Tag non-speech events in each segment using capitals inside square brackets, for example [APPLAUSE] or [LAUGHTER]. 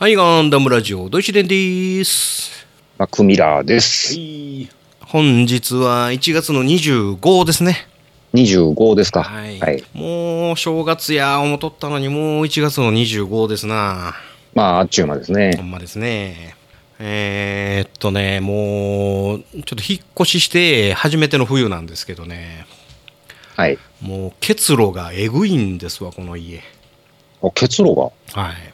はい、ガンダムラジオ、ドイツ伝です。マクミラーです。本日は1月の25ですね。25ですか。はい。はい。もう正月や思っとったのに、もう1月の25ですな。まあ、あっちゅう間ですほね。んまですね。えー、っとね、もう、ちょっと引っ越しして初めての冬なんですけどね、はい。もう結露がえぐいんですわ、この家。あ、結露が？はい。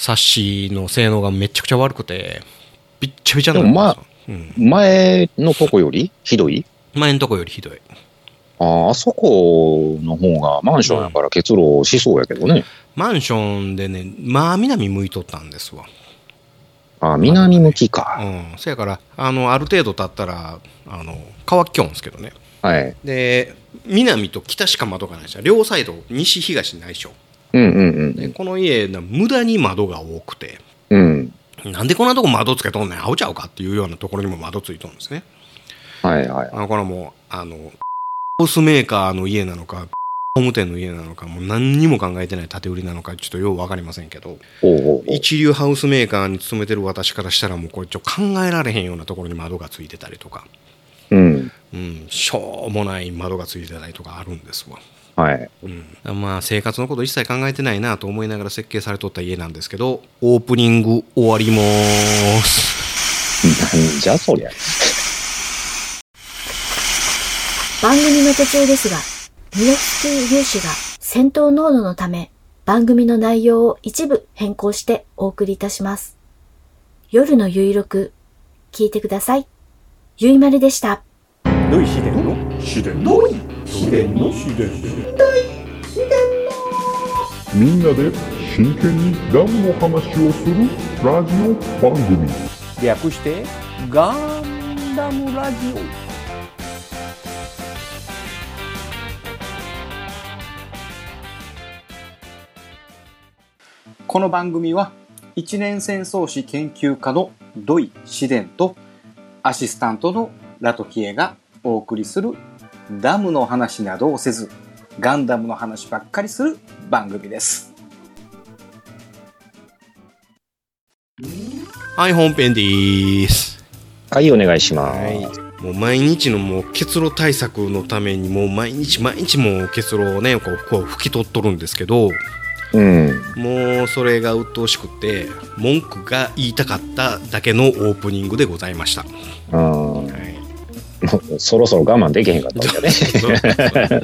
サッシの性能がめちゃくちゃ悪くて、びっちゃびちゃになるんですよ。うん、前のとこより？ひどい？前のとこよりひどい。ああそこの方がマンションやから結露しそうやけどね。マンションでね、まあ南向いとったんですわ。ああ南向きか。うん。そやから、あの、ある程度経ったら、あの、乾きょんですけどね。はい。で、南と北しか窓がないでしょ。両サイド、西東ないでしょ。うんうんで、この家、な無駄に窓が多くて、うん。うん。なんでこんなとこ窓つけとんねん、あうちゃうかっていうようなところにも窓ついとんですね。はいはい。あの、これはもう、あの、ハウスメーカーの家なのか、工務店の家なのか、もう何にも考えてない建売りなのか、ちょっとようわかりませんけど、一流ハウスメーカーに勤めてる私からしたらもうこれちょっと考えられへんようなところに窓がついてたりとか、うん。うん、しょうもない窓がついてたりとかあるんですわ、はい。うん、まあ生活のこと一切考えてないなと思いながら設計されとった家なんですけどオープニング終わりますなんじゃそりゃ。番組の途中ですが、ミノフスキー粒子が戦闘濃度のため、番組の内容を一部変更してお送りいたします。夜のゆいろく、聞いてください。ゆいまるでした。土井秘伝の？秘伝の？秘伝の秘伝みんなで真剣にダムの話をするラジオ番組略してガンダムラジオ。この番組は一年戦争史研究家の土井紫伝とアシスタントのラトキエがお送りするダムの話などをせずガンダムの話ばっかりする番組です。はい本編ですはい、お願いします。はいもう毎日のもう結露対策のためにもう毎日毎日もう結露をねこうこう拭き取っとるんですけどうん。もうそれが鬱陶しくて文句が言いたかっただけのオープニングでございました。はいそろそろ我慢できへんかったわけね。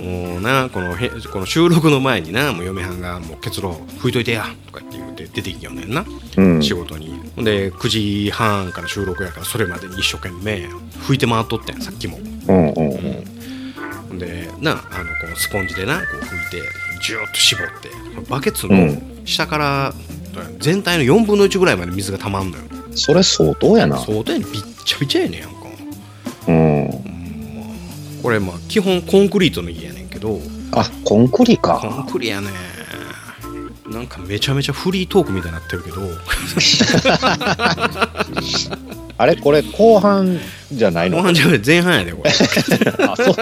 もうなこのへこの収録の前になもう嫁はんが「もう結露拭いといてや」とかって言って出てきよんねんな、うん。仕事に。ほんで9時半から収録やからそれまでに一生懸命拭いて回っとったんやさっきも。うんうんうん。ほん。でなあのこのスポンジでなこう拭いてジューッと絞ってバケツのうん。下から全体の4分の1ぐらいまで水がたまんのよ。それ相当やな。相当やね。びっちゃびちゃやねんうん。これまあ基本コンクリートの家やねんけど。あ、コンクリコか。ンクリやねなんかめちゃめちゃフリートークみたいになってるけど。[LAUGHS] あれ？これ後半じゃないの？後半じゃない。前半やでこれ。[LAUGHS] あ、そう。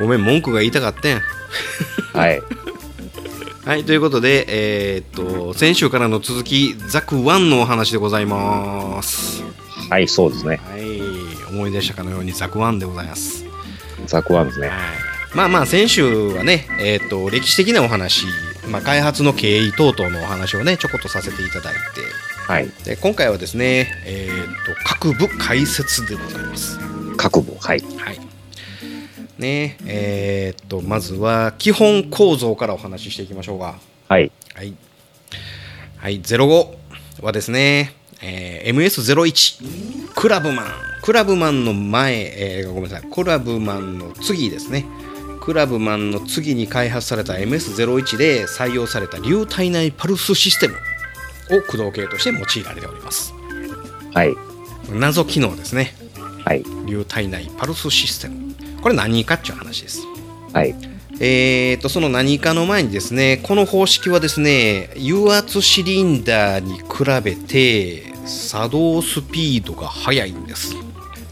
ごめん文句が言いたかったん。はい。はいということでえーっと先週からの続きザク1のお話でございますはい、そうですね。はい思い出したかのようにザク1でございますザクワンですね。はいまあまあ先週はねえーっと歴史的なお話まあ、開発の経緯等々のお話をねちょこっとさせていただいてはい。で今回はですね、えー、と各部解説でございます。各部。はい。はいねえー、とまずは基本構造からお話ししていきましょうか。はい。はい、はい、05はですね、えー MS01 クラブマン。クラブマンの前、えーごめんなさい。クラブマンの次ですね。クラブマンの次に開発された MS01 で採用された流体内パルスシステムを駆動系として用いられております。はい。謎機能ですね。はい。流体内パルスシステム。これ何かっていう話です。はい。えー、とその何かの前にですねこの方式はですね油圧シリンダーに比べて作動スピードが速いんです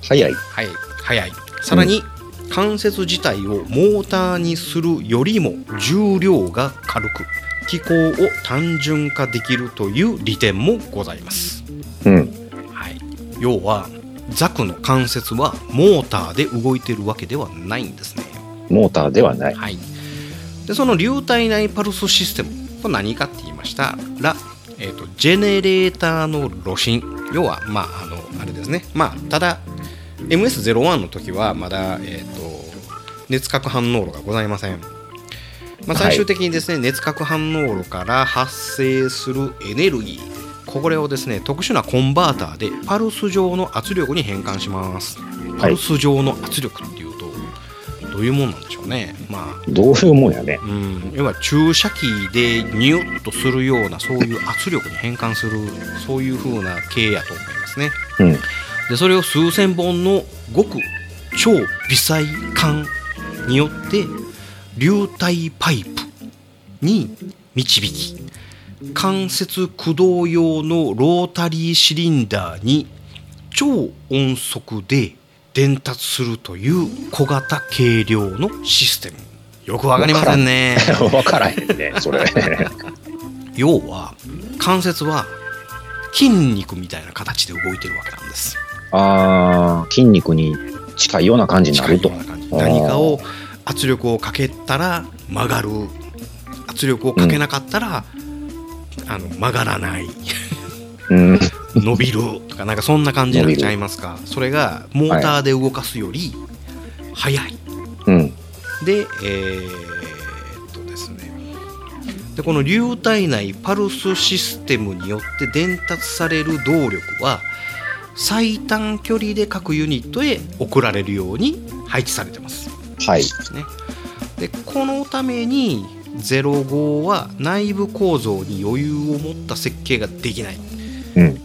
早い。はい速いさらに、関節自体をモーターにするよりも重量が軽く機構を単純化できるという利点もございます。うん。はい、要はザクの関節はモーターで動いてるわけではないんですね。モーターではない。はい、でその流体内パルスシステムこれ何かって言いましたら、えー、とジェネレーターの炉心要はまああのあれですね。まあただ MS01 の時はまだ、えー、と熱核反応炉がございません、まあ、最終的にですね、熱核反応炉から発生するエネルギー。これをですね特殊なコンバーターでパルス状の圧力に変換します。パルス状の圧力っていうとどういうもんなんでしょうねまあどういうもんやね。うん、要は注射器でニュッとするようなそういう圧力に変換するそういう風な系やと思いますねうん。でそれを数千本のごく超微細管によって流体パイプに導き関節駆動用のロータリーシリンダーに超音速で伝達するという小型軽量のシステム。よくわかりませんね。[LAUGHS] わからへんね、それ。[LAUGHS] 要は関節は筋肉みたいな形で動いてるわけなんです。あー、筋肉に近いような感じになると。何かを圧力をかけたら曲がる。圧力をかけなかったら、あの曲がらない。うん。伸びるとかなんかそんな感じになっちゃいますかそれがモーターで動かすより速い、うん。でえーっとですねでこの流体内パルスシステムによって伝達される動力は最短距離で各ユニットへ送られるように配置されてますはい。ね。でこのために05は内部構造に余裕を持った設計ができない、うん。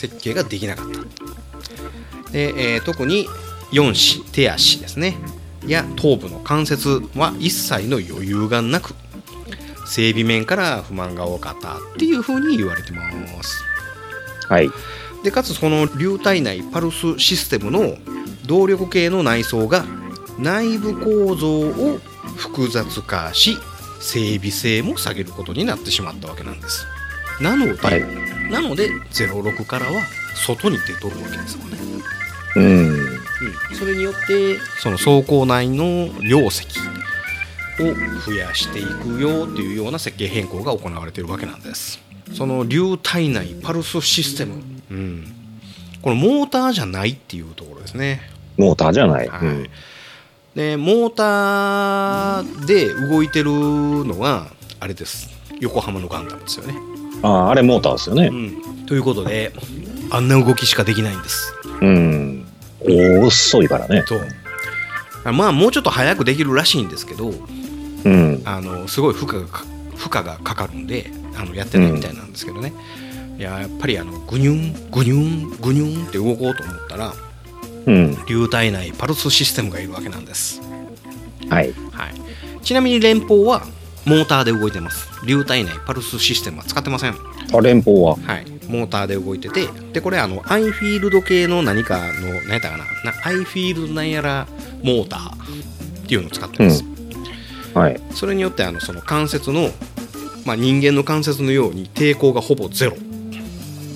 設計ができなかった。で、えー特に4子手足ですね。や頭部の関節は一切の余裕がなく整備面から不満が多かったっていうふうに言われてます。はい。でかつその流体内パルスシステムの動力系の内装が内部構造を複雑化し整備性も下げることになってしまったわけなんです。なので、はいなので06からは外に出とるわけですよね、うん。うん、それによってその走行内の量積を増やしていくよっていうような設計変更が行われているわけなんです。その流体内パルスシステム、うん、このモーターじゃないっていうところですね。モーターじゃない。はい。うん。でモーターで動いてるのがあれです。横浜のガンダムですよね、ああ、あれモーターですよねう。ん、ということであんな動きしかできないんですうん。遅いからね。とまあもうちょっと早くできるらしいんですけどうん。あのすごい負荷がか負荷がかかるんであのやってないみたいなんですけどね、いややっぱりあのグニュングニュングニュンって動こうと思ったらうん。流体内パルスシステムがいるわけなんです、はい。はい、ちなみに連邦はモーターで動いてます。流体内パルスシステムは使ってません。あ、連邦は。はい、モーターで動いててでこれあのアイフィールド系の何かの何やったかな。なアイフィールドなんやらモーターっていうのを使ってます、はい。それによってあのその関節の、まあ、人間の関節のように抵抗がほぼゼロ、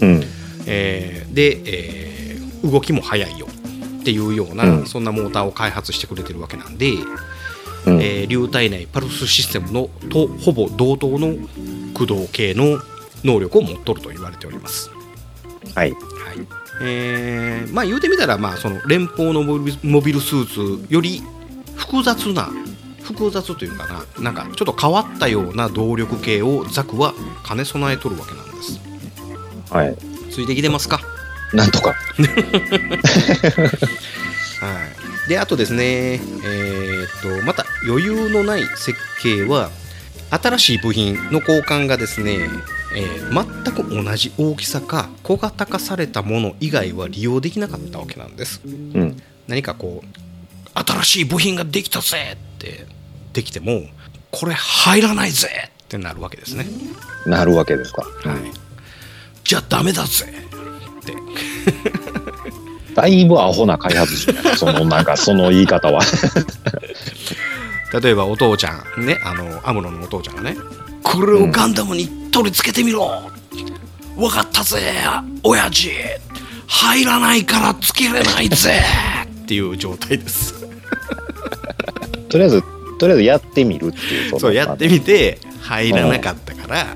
うん。えーで、えー動きも速いよっていうような、うん。そんなモーターを開発してくれてるわけなんで、うん。えー流体内パルスシステムのとほぼ同等の駆動系の能力を持っとると言われております。はい。はいえーまあ言うてみたら、まあ、その連邦のモビルスーツより複雑な複雑というかななんかちょっと変わったような動力系をザクは兼ね備えとるわけなんですはい。ついてきてますか？なんとか。[LAUGHS] はいであとですねえーっとまた余裕のない設計は新しい部品の交換がですね、えー全く同じ大きさか小型化されたもの以外は利用できなかったわけなんですうん。何かこう新しい部品ができたぜってできてもこれ入らないぜってなるわけですね、なるわけですか。はい、じゃあダメだぜってだいぶアホな開発者やなその、なんか、その言い方は。例えばお父ちゃんねあのアムロのお父ちゃんがねこれをガンダムに取り付けてみろ、分かったぜ親父入らないからつけれないぜ!っていう状態です。とりあえず、とりあえずやってみるっていう。そうやってみて入らなかったから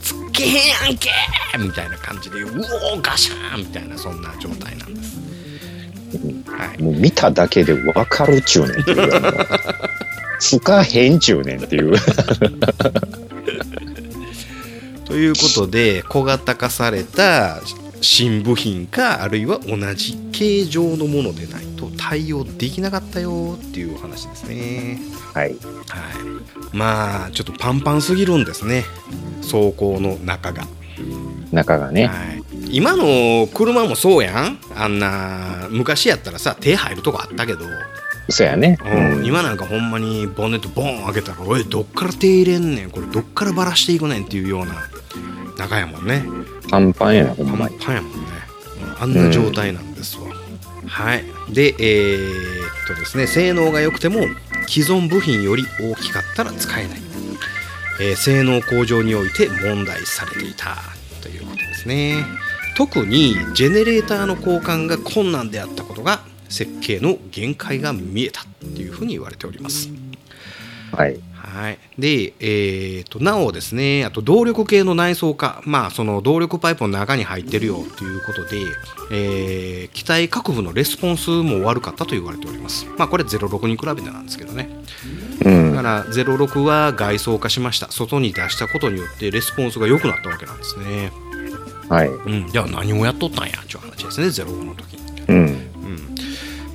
つけへんやんけ!みたいな感じでうおーガシャーン!みたいなそんな状態なんです、はい、もう見ただけで分かるっちゅうねんっていう。つかへんちゅうねんっていう。ということで小型化された新部品かあるいは同じ形状のものでないと対応できなかったよっていうお話ですねはい。はいまあちょっとパンパンすぎるんですね走行の中が、中がね。はい、今の車もそうやん。あんな昔やったらさ手入るとこあったけど、そうやね。うん。今なんかほんまにボンネットボン開けたらおいどっから手入れんねん。これどっからバラしていくねんっていうような中やもんね。パンパンやな、ほんパまに。ンパンやもんね、うんあんな状態なんですわ、はい。でえーっとですね性能が良くても既存部品より大きかったら使えない、えー性能向上において問題視されていた。ということですね特にジェネレーターの交換が困難であったことが設計の限界が見えたっていうふうに言われておりますはい。はい、で、えー、となおですね、あと動力系の内装化、まあ、その動力パイプの中に入ってるよということで、えー機体各部のレスポンスも悪かったと言われております。まあ、これ06に比べてなんですけどね。うんだか。ら06は外装化しました。外に出したことによってレスポンスが良くなったわけなんですね。はい。うん、じゃあ何をやっとったんやっていう話ですね、05の時に。うん。う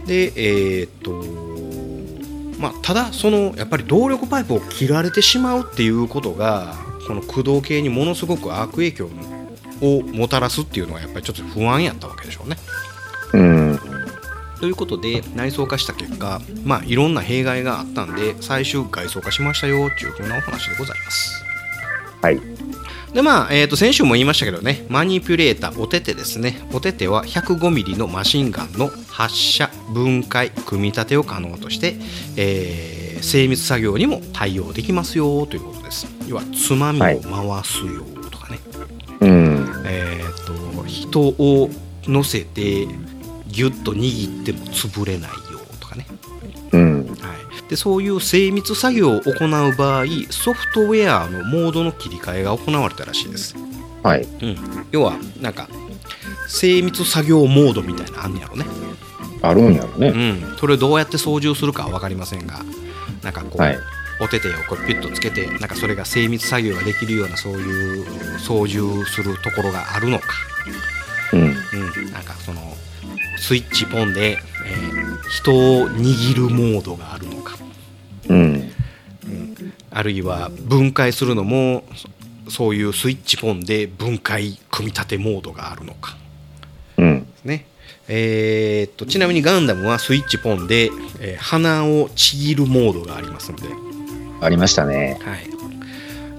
ん、でえーっとまあただそのやっぱり動力パイプを切られてしまうっていうことがこの駆動系にものすごく悪影響をもたらすっていうのはやっぱりちょっと不安やったわけでしょうね。うん。ということで内装化した結果まあいろんな弊害があったんで最終外装化しましたよっていうふうなお話でございます。はい。でまあ、えー、と先週も言いましたけどねマニピュレーターおててですねおてては 105mm のマシンガンの発射分解組み立てを可能として、えー精密作業にも対応できますよということです要はつまみを回すよとかね、うん。えー、と人を乗せてギュッと握っても潰れないよとかねうん。はい、でそういう精密作業を行う場合ソフトウェアのモードの切り替えが行われたらしいです、はい。うん、要はなんか精密作業モードみたいなのあんねやろね、あるんやろね。うん、それをどうやって操縦するかは分かりませんがなんかこう、はい。お手手をこうピュッとつけてなんかそれが精密作業ができるようなそういう操縦するところがあるのか、うん。うん、なんかそのスイッチポンで、えー人を握るモードがあるのかうん。あるいは分解するのもそそういうスイッチポンで分解組み立てモードがあるのかうん。ね。えーっとちなみにガンダムはスイッチポンで、えー鼻をちぎるモードがありますので、ありましたね。はい、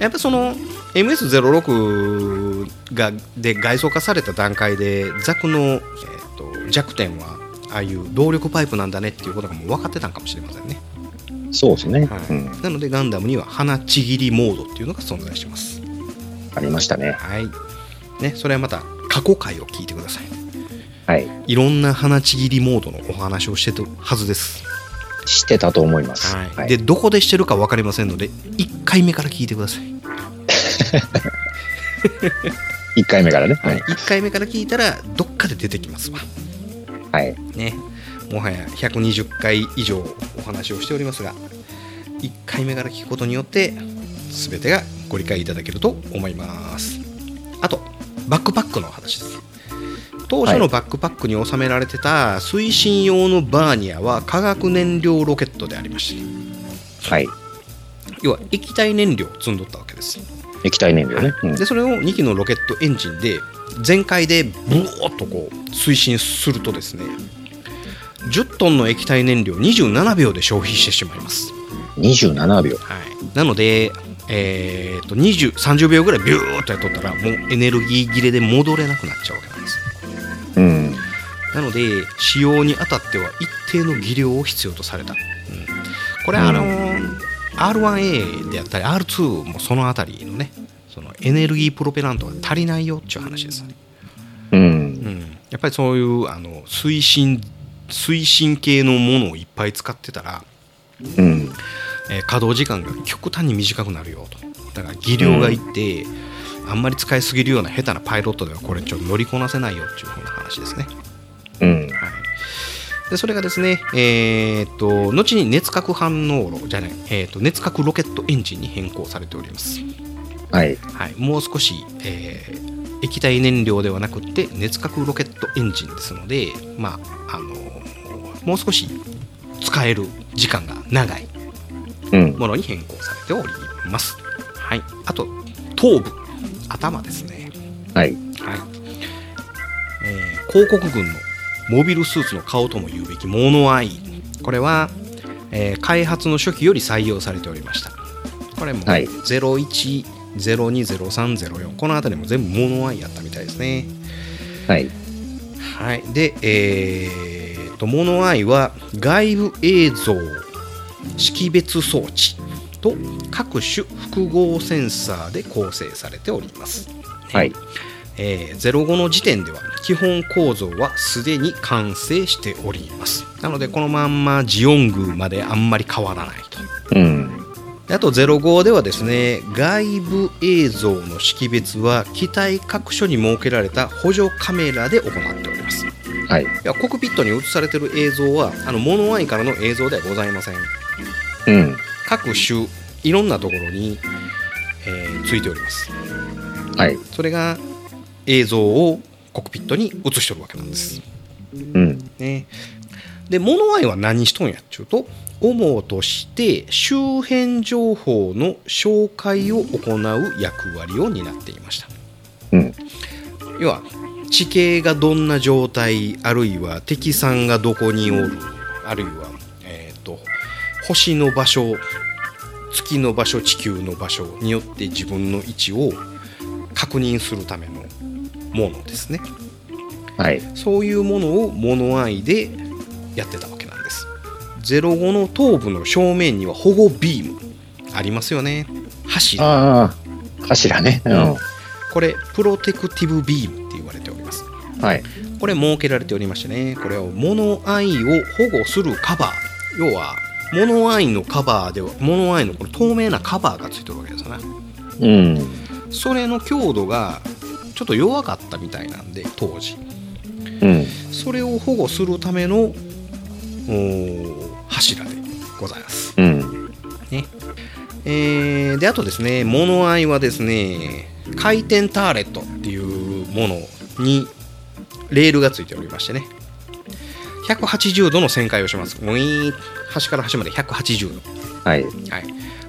やっぱその MS06 がで外装化された段階でザクの、えーっと弱点はああいう動力パイプなんだねっていうことがもう分かってたんかもしれませんね。そうですね。はいうん。なのでガンダムには鼻ちぎりモードっていうのが存在してます。ありましたね。はい。ね、それはまた過去回を聞いてください。はい。いろんな鼻ちぎりモードのお話をしてるはずです。してたと思います。はい。はい。で、どこでしてるか分かりませんので、1回目から聞いてください。[LAUGHS] 1回目からね。はい。1回目から聞いたら、どっかで出てきますわ。はい。ね。もはや120回以上お話をしておりますが、1回目から聞くことによって、全てがご理解いただけると思います。あと、バックパックの話です。当初のバックパックに収められてた推進用のバーニアは化学燃料ロケットでありました。はい。要は液体燃料を積んどったわけです。液体燃料ね。うんでそれを2機のロケットエンジンで全開でブオーっとこう推進するとですね10トンの液体燃料27秒で消費してしまいます、27秒。はい、なので、えー、と20 30秒ぐらいビューっとやっとったらもうエネルギー切れで戻れなくなっちゃうわけなんです。うん。なので使用にあたっては一定の技量を必要とされた、うん。これあのー R1A であったり R2 もそのあたりのねそのエネルギープロペラントが足りないよっていう話ですよね、う。うんん、やっぱりそういうあの推進推進系のものをいっぱい使ってたら、うん。えー稼働時間が極端に短くなるよとだから技量がいって、あんまり使いすぎるような下手なパイロットではこれちょっと乗りこなせないよっていうふうな話ですねうん。はい、でそれがですね、えーっと後に熱核反応炉じゃない、えーっと熱核ロケットエンジンに変更されております、はい。はい、もう少し、えー液体燃料ではなくって熱核ロケットエンジンですので、まああのもう少し使える時間が長いうん。ものに変更されております、はい、あと頭部。頭ですね。はい。はい。えー広告軍のモビルスーツの顔とも言うべきモノアイ。これは、えー開発の初期より採用されておりました。これもはい01020304この辺りも全部モノアイやったみたいですね。はい。はい。でえー、とモノアイは外部映像識別装置と各種複合センサーで構成されております。はい。えー05の時点では基本構造はすでに完成しております。なのでこのまんまジオングまであんまり変わらないあと05ではですね外部映像の識別は機体各所に設けられた補助カメラで行っておりますはい。いやコックピットに映されている映像はあのモノアイからの映像ではございませんうん。各種いろんなところに、えーついておりますはい。それが映像をコックピットに映しておるわけなんですうん。ね。で、モノアイは何しとんやっちゅうと、主として周辺情報の紹介を行う役割を担っていました。うん。要は、地形がどんな状態、あるいは敵さんがどこにおる、あるいは、えっ、と、星の場所、月の場所、地球の場所によって自分の位置を確認するためのものですね。はい。そういうものをモノアイでやってたわけ。05の頭部の正面には保護ビームありますよね。柱。ああ、柱ね。うん。これ、プロテクティブビームって言われております。はい。これ設けられておりましてね、これをモノアイを保護するカバー。要は、モノアイのカバーでは、モノアイのこの透明なカバーがついてるわけですよね。うん。それの強度がちょっと弱かったみたいなんで、当時。うん。それを保護するための柱でございます。うん。ねえーであとですね、モノアイはですね、回転ターレットっていうものにレールがついておりましてね、180度の旋回をします。ウィーン端から端まで180度。はい。はい、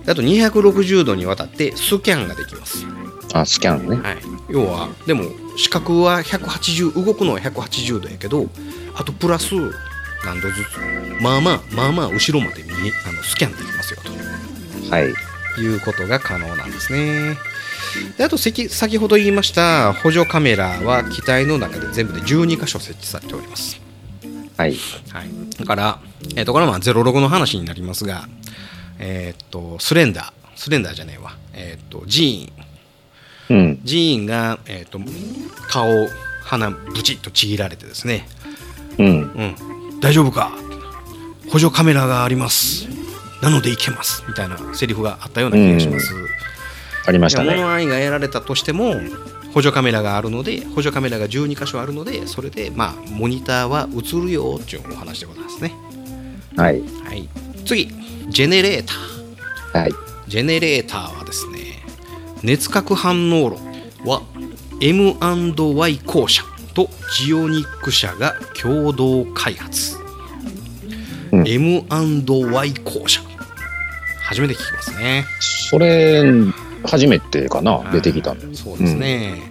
であと260度にわたってスキャンができます。あ、スキャンね。はい、要はでも視覚は180動くのは180度やけどあとプラス何度ずつ。まあまあまあまあ後ろまで見えあのスキャンできますよはい。ということが可能なんですね。であと先先ほど言いました補助カメラは機体の中で全部で12箇所設置されております。はい。はい、だから、えー、とこれはまあ06の話になりますが、えっ、とスレンダー。スレンダーじゃねえわ。えっ、とジーン。うん。ジーンが、えー、と顔鼻ブチッとちぎられてですね、うん。うん、大丈夫か？補助カメラがあります。なのでいけます。みたいなセリフがあったような気がします、ありましたね。物愛がやられたとしても補助カメラがあるので補助カメラが12箇所あるのでそれでまあモニターは映るよっていうお話でございますね。はい。はい。次ジェネレーター。はい。ジェネレーターはですね熱核反応炉は M&Y 校舎とジオニック社が共同開発、うん。M&Y 校舎。初めて聞きますね。それ、初めてかな、出てきたそうですね、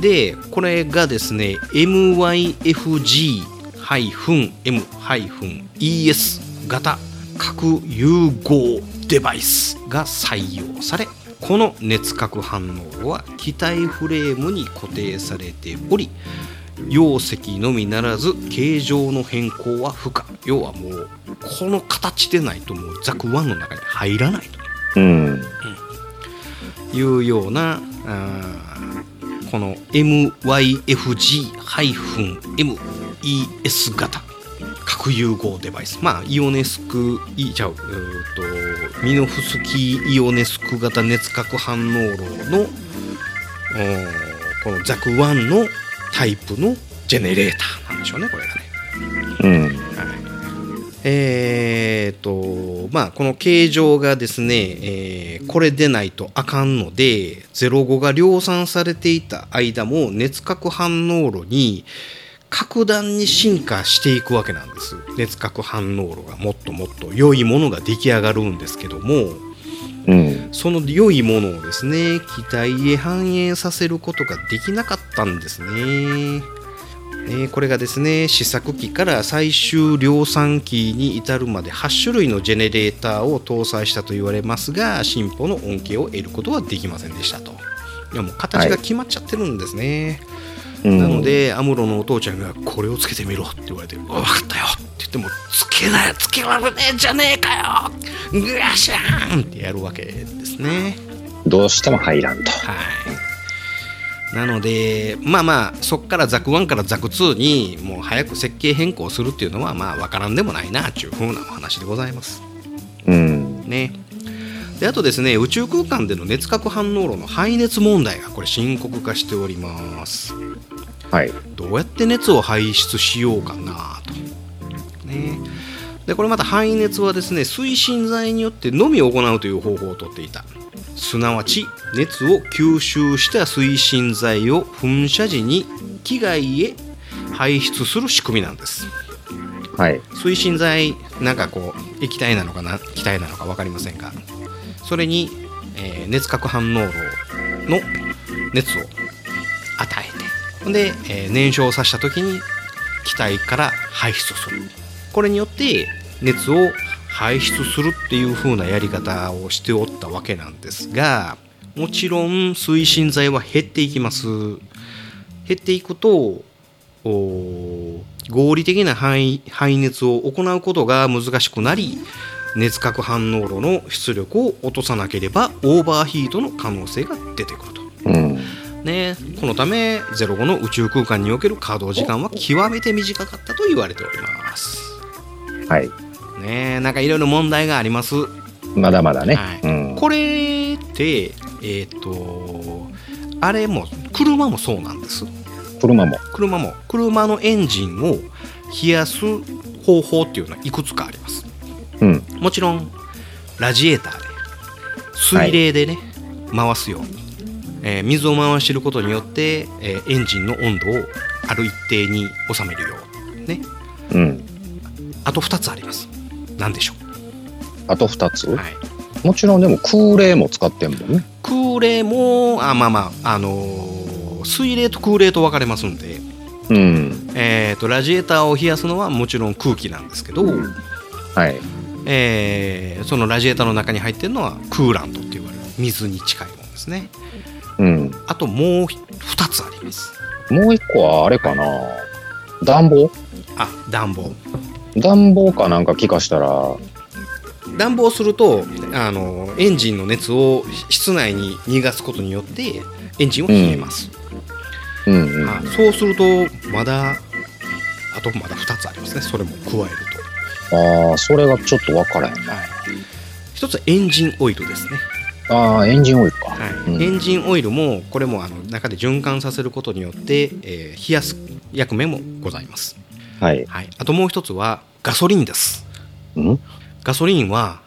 でこれがですね MYFG-M-ES 型核融合デバイスが採用されこの熱核反応は機体フレームに固定されており容積のみならず形状の変更は不可。要はもうこの形でないともうザク1の中に入らないと。うん。いうようなこの MYFG-MES 型核融合デバイスまあイオネスクいちゃうとミノフスキーイオネスク型熱核反応炉のこのザク1のタイプのジェネレーターなんでしょうねこれがね。うん。えーとまあ、この形状がですね、えーこれでないとあかんので05が量産されていた間も熱核反応炉に格段に進化していくわけなんです熱核反応炉がもっともっと良いものが出来上がるんですけどもうん。その良いものをですね機体へ反映させることができなかったんですね。ねこれがですね試作機から最終量産機に至るまで8種類のジェネレーターを搭載したと言われますが進歩の恩恵を得ることはできませんでしたと。いやもう形が決まっちゃってるんですね。うんなの、でアムロのお父ちゃんがこれをつけてみろって言われて分かったよ。って言ってもつけないつけられねえんじゃねえかよ。グラシャーンってやるわけですね。どうしても入らんと。はい。なのでまあまあそこからザク1からザク2にもう早く設計変更するっていうのはまあ分からんでもないなっていう風なお話でございます。うん。ねであとですね宇宙空間での熱核反応炉の排熱問題がこれ深刻化しておりますはい。どうやって熱を排出しようかなと。ね、でこれまた排熱はですね推進剤によってのみ行うという方法をとっていたすなわち熱を吸収した推進剤を噴射時に機外へ排出する仕組みなんですはい。推進剤なんかこう液体なのかな気体なのか分かりませんがそれに、えー熱核反応炉の熱を与えてほんで、えー燃焼させた時に気体から排出する。これによって熱を排出するっていう風なやり方をしておったわけなんですがもちろん推進剤は減っていきます。減っていくと合理的な排熱を行うことが難しくなり熱核反応炉の出力を落とさなければオーバーヒートの可能性が出てくると。うん。ね、このため05の宇宙空間における稼働時間は極めて短かったと言われております。はい。ね、なんかいろいろ問題があります。まだまだね。はいうん。これって、えっ、と、あれも、車もそうなんです。車も。車も、車のエンジンを冷やす方法っていうのはいくつかあります。うん。もちろん、ラジエーターで、水冷でね、回すように、えー水を回してることによって、えーエンジンの温度をある一定に収めるようにね。うん。あと2つあります。何でしょあと2つ、う。はい。もちろんでも空冷も使ってんもんね。空冷も、あまあまあ、あのー水冷と空冷と分かれますんで、うん。えー、とラジエーターを冷やすのはもちろん空気なんですけど、はい。えーそのラジエーターの中に入ってるのはクーラントって言われる水に近いものですね。うん。あともう2つあります。もう一個はあれかな。暖房？あ暖房。暖房かなんか気化したら、暖房するとあのエンジンの熱を室内に逃がすことによってエンジンを冷えます、うん。うん。あそうするとまだあとまだ2つありますね。それも加えるああ、それがちょっとわからへんと、な。はい、1つはエンジンオイルですね。ああ、エンジンオイルか。はい。うん。エンジンオイルもこれもあの中で循環させることによって、えー冷やす役目もございます、はい。はい、あともう一つはガソリンです。うん？ガソリンは、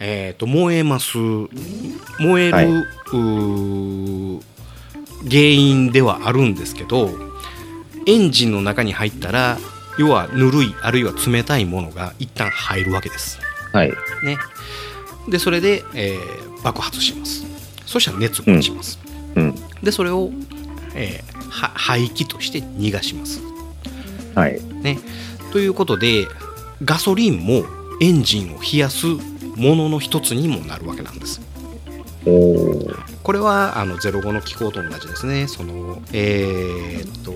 えー、と燃えます。燃える、はい。原因ではあるんですけどエンジンの中に入ったら要はぬるいあるいは冷たいものが一旦入るわけですはい。ねでそれで、えー爆発しますそしたら熱が落ちます、うん。でそれを、えーは排気として逃がします。はい。ね、ということでガソリンもエンジンを冷やすものの一つにもなるわけなんです。これはあの05の気候と同じですね。そのえーっと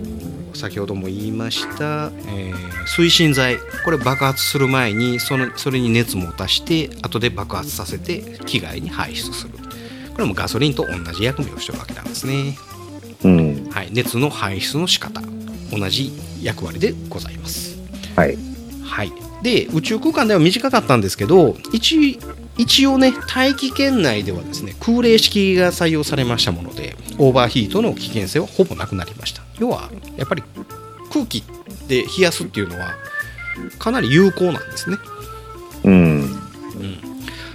先ほども言いました、えー推進剤。これ爆発する前にそのそれに熱も足して後で爆発させて機外に排出する。これもガソリンと同じ役目をしてるわけなんですね、うん。はい、熱の排出の仕方。同じ役割でございます。はい。はい、で宇宙空間では短かったんですけど一一応ね大気圏内ではですね空冷式が採用されましたものでオーバーヒートの危険性はほぼなくなりました。要はやっぱり空気で冷やすっていうのはかなり有効なんですね。うん。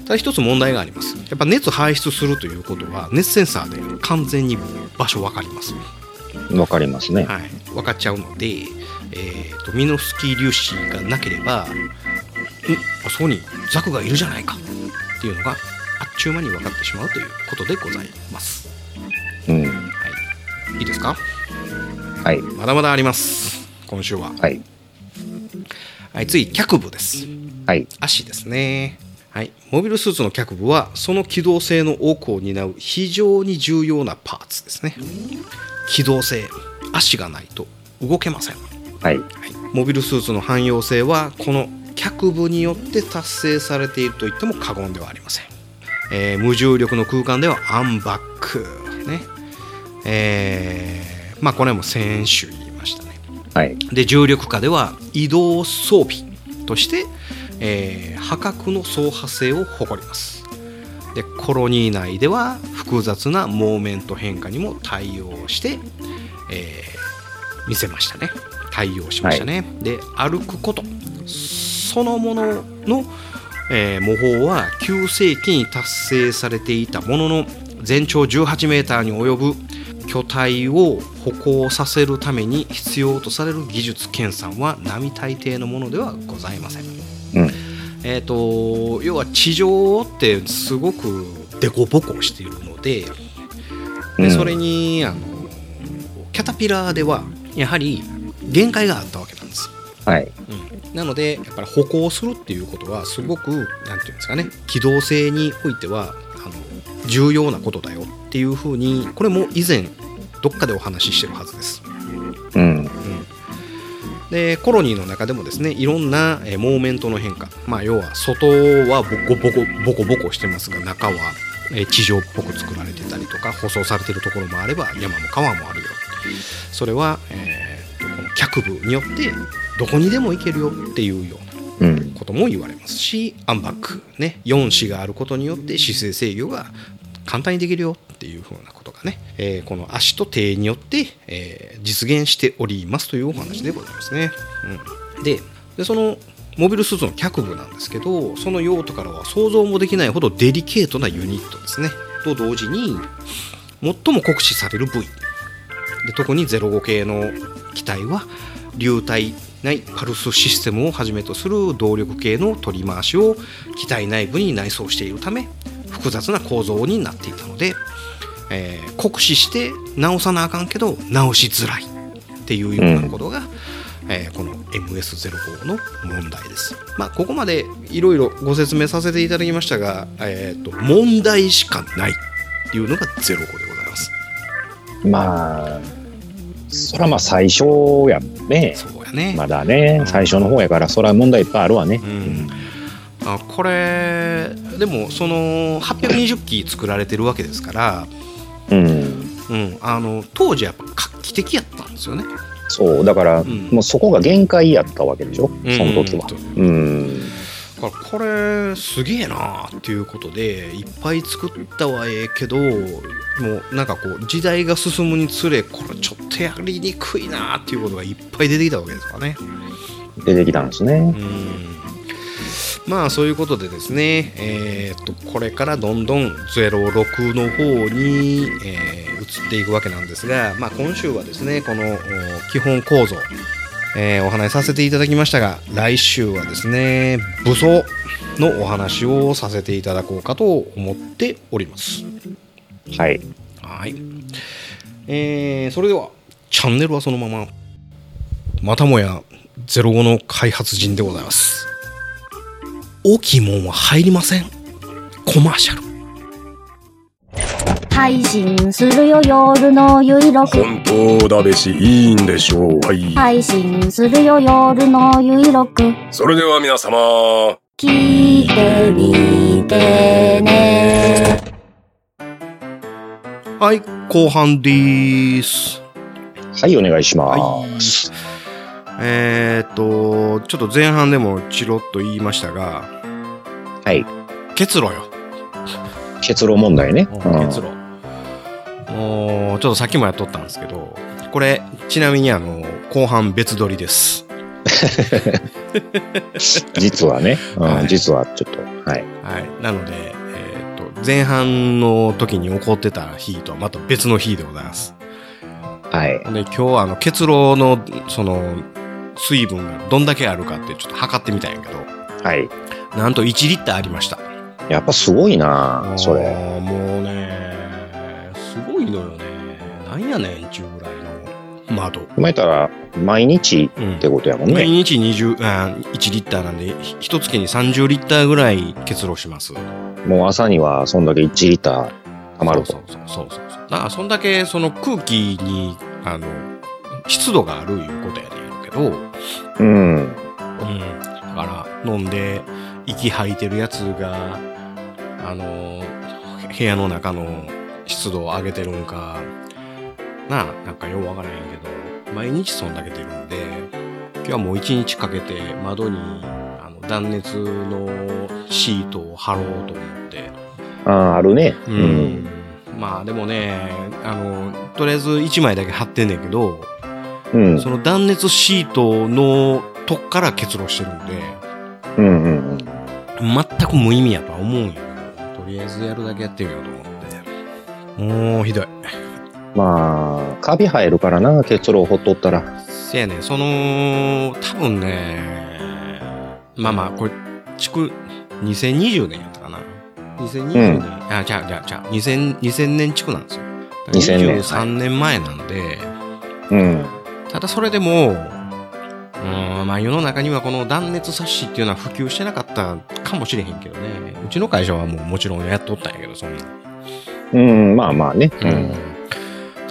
ただ一つ問題があります。やっぱ熱排出するということは熱センサーで完全に場所分かります。わかりますね。はい、分かっちゃうので、えー、とミノフスキー粒子がなければんあそこにザクがいるじゃないかっていうのがあっちゅう間に分かってしまうということでございます。うん。はい、いいですか？はい。まだまだあります今週は。はい。はい、次脚部です。はい。足ですね。はい、モビルスーツの脚部はその機動性の多くを担う非常に重要なパーツですね。機動性、足がないと動けません。はい。はいモビルスーツの汎用性はこの脚部によって達成されていると言っても過言ではありません、えー無重力の空間ではアンバック。ね。えーまあこれも先週言いましたね。はい。で重力下では移動装備として、えー破格の走破性を誇ります。でコロニー内では複雑なモーメント変化にも対応して、えー見せましたね。対応しましたね、で歩くことそのものの、えー模倣は9世紀に達成されていたものの全長18メーターに及ぶ巨体を歩行させるために必要とされる技術研鑽は並大抵のものではございません。うん。えー、と要は地上ってすごく凸凹しているのでうんでそれにあのキャタピラーではやはり限界があったわけなんです。はい。うん、なのでやっぱり歩行するっていうことはすごくなんていうんですかね機動性においてはあの重要なことだよっていうふうにこれも以前どっかでお話ししてるはずです。うん。でコロニーの中でもですねいろんなえーモーメントの変化、まあ、要は外はボコボコボコボコしてますが中はえー地上っぽく作られてたりとか舗装されてるところもあれば山も川もあるよそれは、えーとこの脚部によってどこにでも行けるよっていうようなうん。ことも言われますしアンバックね4子があることによって姿勢制御が簡単にできるよっていうふうなことがね、えーこの足と手によって、えー実現しておりますというお話でございますね。うん、ででそのモビルスーツの脚部なんですけどその用途からは想像もできないほどデリケートなユニットですね。と同時に最も酷使される部位で特に05系の機体は流体内パルスシステムをはじめとする動力系の取り回しを機体内部に内装しているため複雑な構造になっていたので、えー酷使して直さなあかんけど直しづらいっていうようなことが、えーこの MS05 の問題です。まあここまでいろいろご説明させていただきましたが、えーと問題しかないっていうのが05でございます。まあ、そらまあ最初やんね。そうやね。まだね、最初の方やから、そら問題いっぱいあるわね。うん、あこれでもその820機作られてるわけですから、うん。うん、あの当時やっぱ画期的やったんですよね。そう、だから、んもうそこが限界やったわけでしょ、うんその時は。うん。だからこれすげえなっていうことでいっぱい作ったはええけどもうなんかこう時代が進むにつれこれちょっとやりにくいなっていうことがいっぱい出てきたわけですからね。出てきたんですね。うんまあそういうことでですね、えーっとこれからどんどん06の方に、えー移っていくわけなんですが、まあ、今週はですねこのお基本構造、えーお話しさせていただきましたが来週はですね武装のお話をさせていただこうかと思っております。はい。はい、えーそれではチャンネルはそのまままたもや05の開発人でございます大きいもんは入りませんコマーシャル配信するよ夜のゆいろく本当だべし、いいんでしょう。はい。配信するよ夜のゆいろくそれでは皆様、聞いてみてねはい、後半でーす。はい、お願いしまはいす。。えーっと、ちょっと前半でもチロッと言いましたが、はい。結露よ。結論問題ね。うん結露。もう、ちょっとさっきもやっとったんですけど、これ、ちなみにあの、後半別撮りです。[LAUGHS] 実はね、うんはい実はちょっと、はい。はい。なので、えーっと、前半の時に起こってた日とはまた別の日でございます。はい。で、今日はあの、結露の、その、水分がどんだけあるかってちょっと測ってみたんやけど、はい。なんと1リッターありました。やっぱすごいなそれ。もうね、いのよね。なんやねん、ちゅうぐらいの窓。まあ言ったら、毎日うんってことやもん毎ね。日20あ1リッターなんで、ひ一月に30リッターぐらい結露します。もう朝にはそんだけ1リッター溜まると。そうそうそうそうそう。だから、そんだけその空気に、あの、湿度があるいうことやねんけど、うん。うん。だから、飲んで、息吐いてるやつが、あの、部屋の中の湿度を上げてるんか、なあ、なんかようわからへんけど、毎日そんだけ出るんで、今日はもう一日かけて窓に、あの、断熱のシートを貼ろうと思って、ああ、あるね。ううんん。まあでもね、あの、とりあえず1枚だけ貼ってんねんけど、うん。その断熱シートのとこから結露してるんで、うんうんうん。全く無意味やとは思うんやけど、とりあえずやるだけやってみようと思って。もうひどい。まあ、カビ生えるからな、結露ほっとったら。せやねん、その、多分ね、まあまあ、これ、築、2020年やったかな。2020年、あ、じゃあ、じゃあ、じゃあ、2000、2000年築なんですよ。2000年23年前なんで、うん。ただそれでも、うーん、まあ世の中にはこの断熱サッシっていうのは普及してなかったかもしれへんけどね。うちの会社はもうもちろんやっとったんやけど、そんな。うん、まあまあね。ううん。ん。だか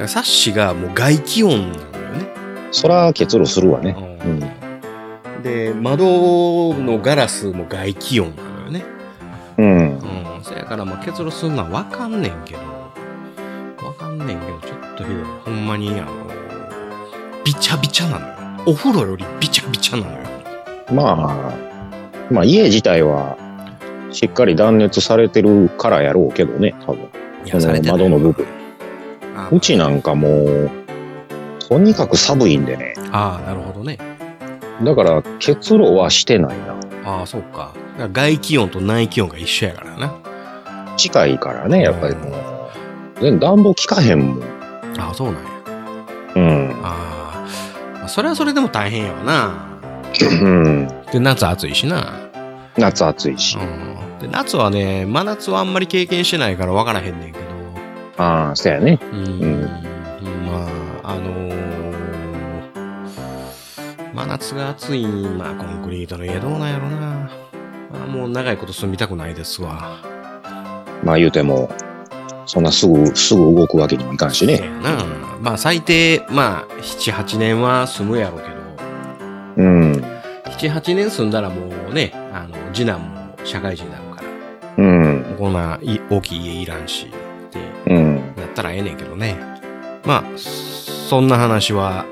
らサッシがもう外気温なのよね。そら結露するわね。ううんん。で、窓のガラスも外気温なのよね。うん。うん。そやからまあ結露するのはわかんねんけど、わかんねんけど、ちょっとひどい。ほんまに、あの、びちゃびちゃなのよ。お風呂よりびちゃびちゃなのよ。まあ、まあ家自体は、しっかり断熱されてるからやろうけどね、多分。窓の部分。あうちなんかもう、とにかく寒いんでね。ああ、なるほどね。だから、結露はしてないな。ああ、そうか。だから外気温と内気温が一緒やからな。近いからね、やっぱりもう。で暖房効かへんもん。ああ、そうなんや。うん。ああそれはそれでも大変やわな。うん。で、夏暑いしな。夏暑いし。うん。で、夏はね、真夏はあんまり経験してないから分からへんねんけど。ああ、そうやね。うん。んまあ、あのー真夏が暑い、まあ、コンクリートの家どうなんやろな。まあ、もう長いこと住みたくないですわ。まあ言うても、そんなすぐ、すぐ動くわけにもいかんしね。そうやな。まあ最低、まあ、7、8年は住むやろうけど、うん。7、8年住んだらもうね、あの、次男も社会人になるから、こんない大きい家いらんし、ってうん。なったらええねんけどね。まあ、そんな話は、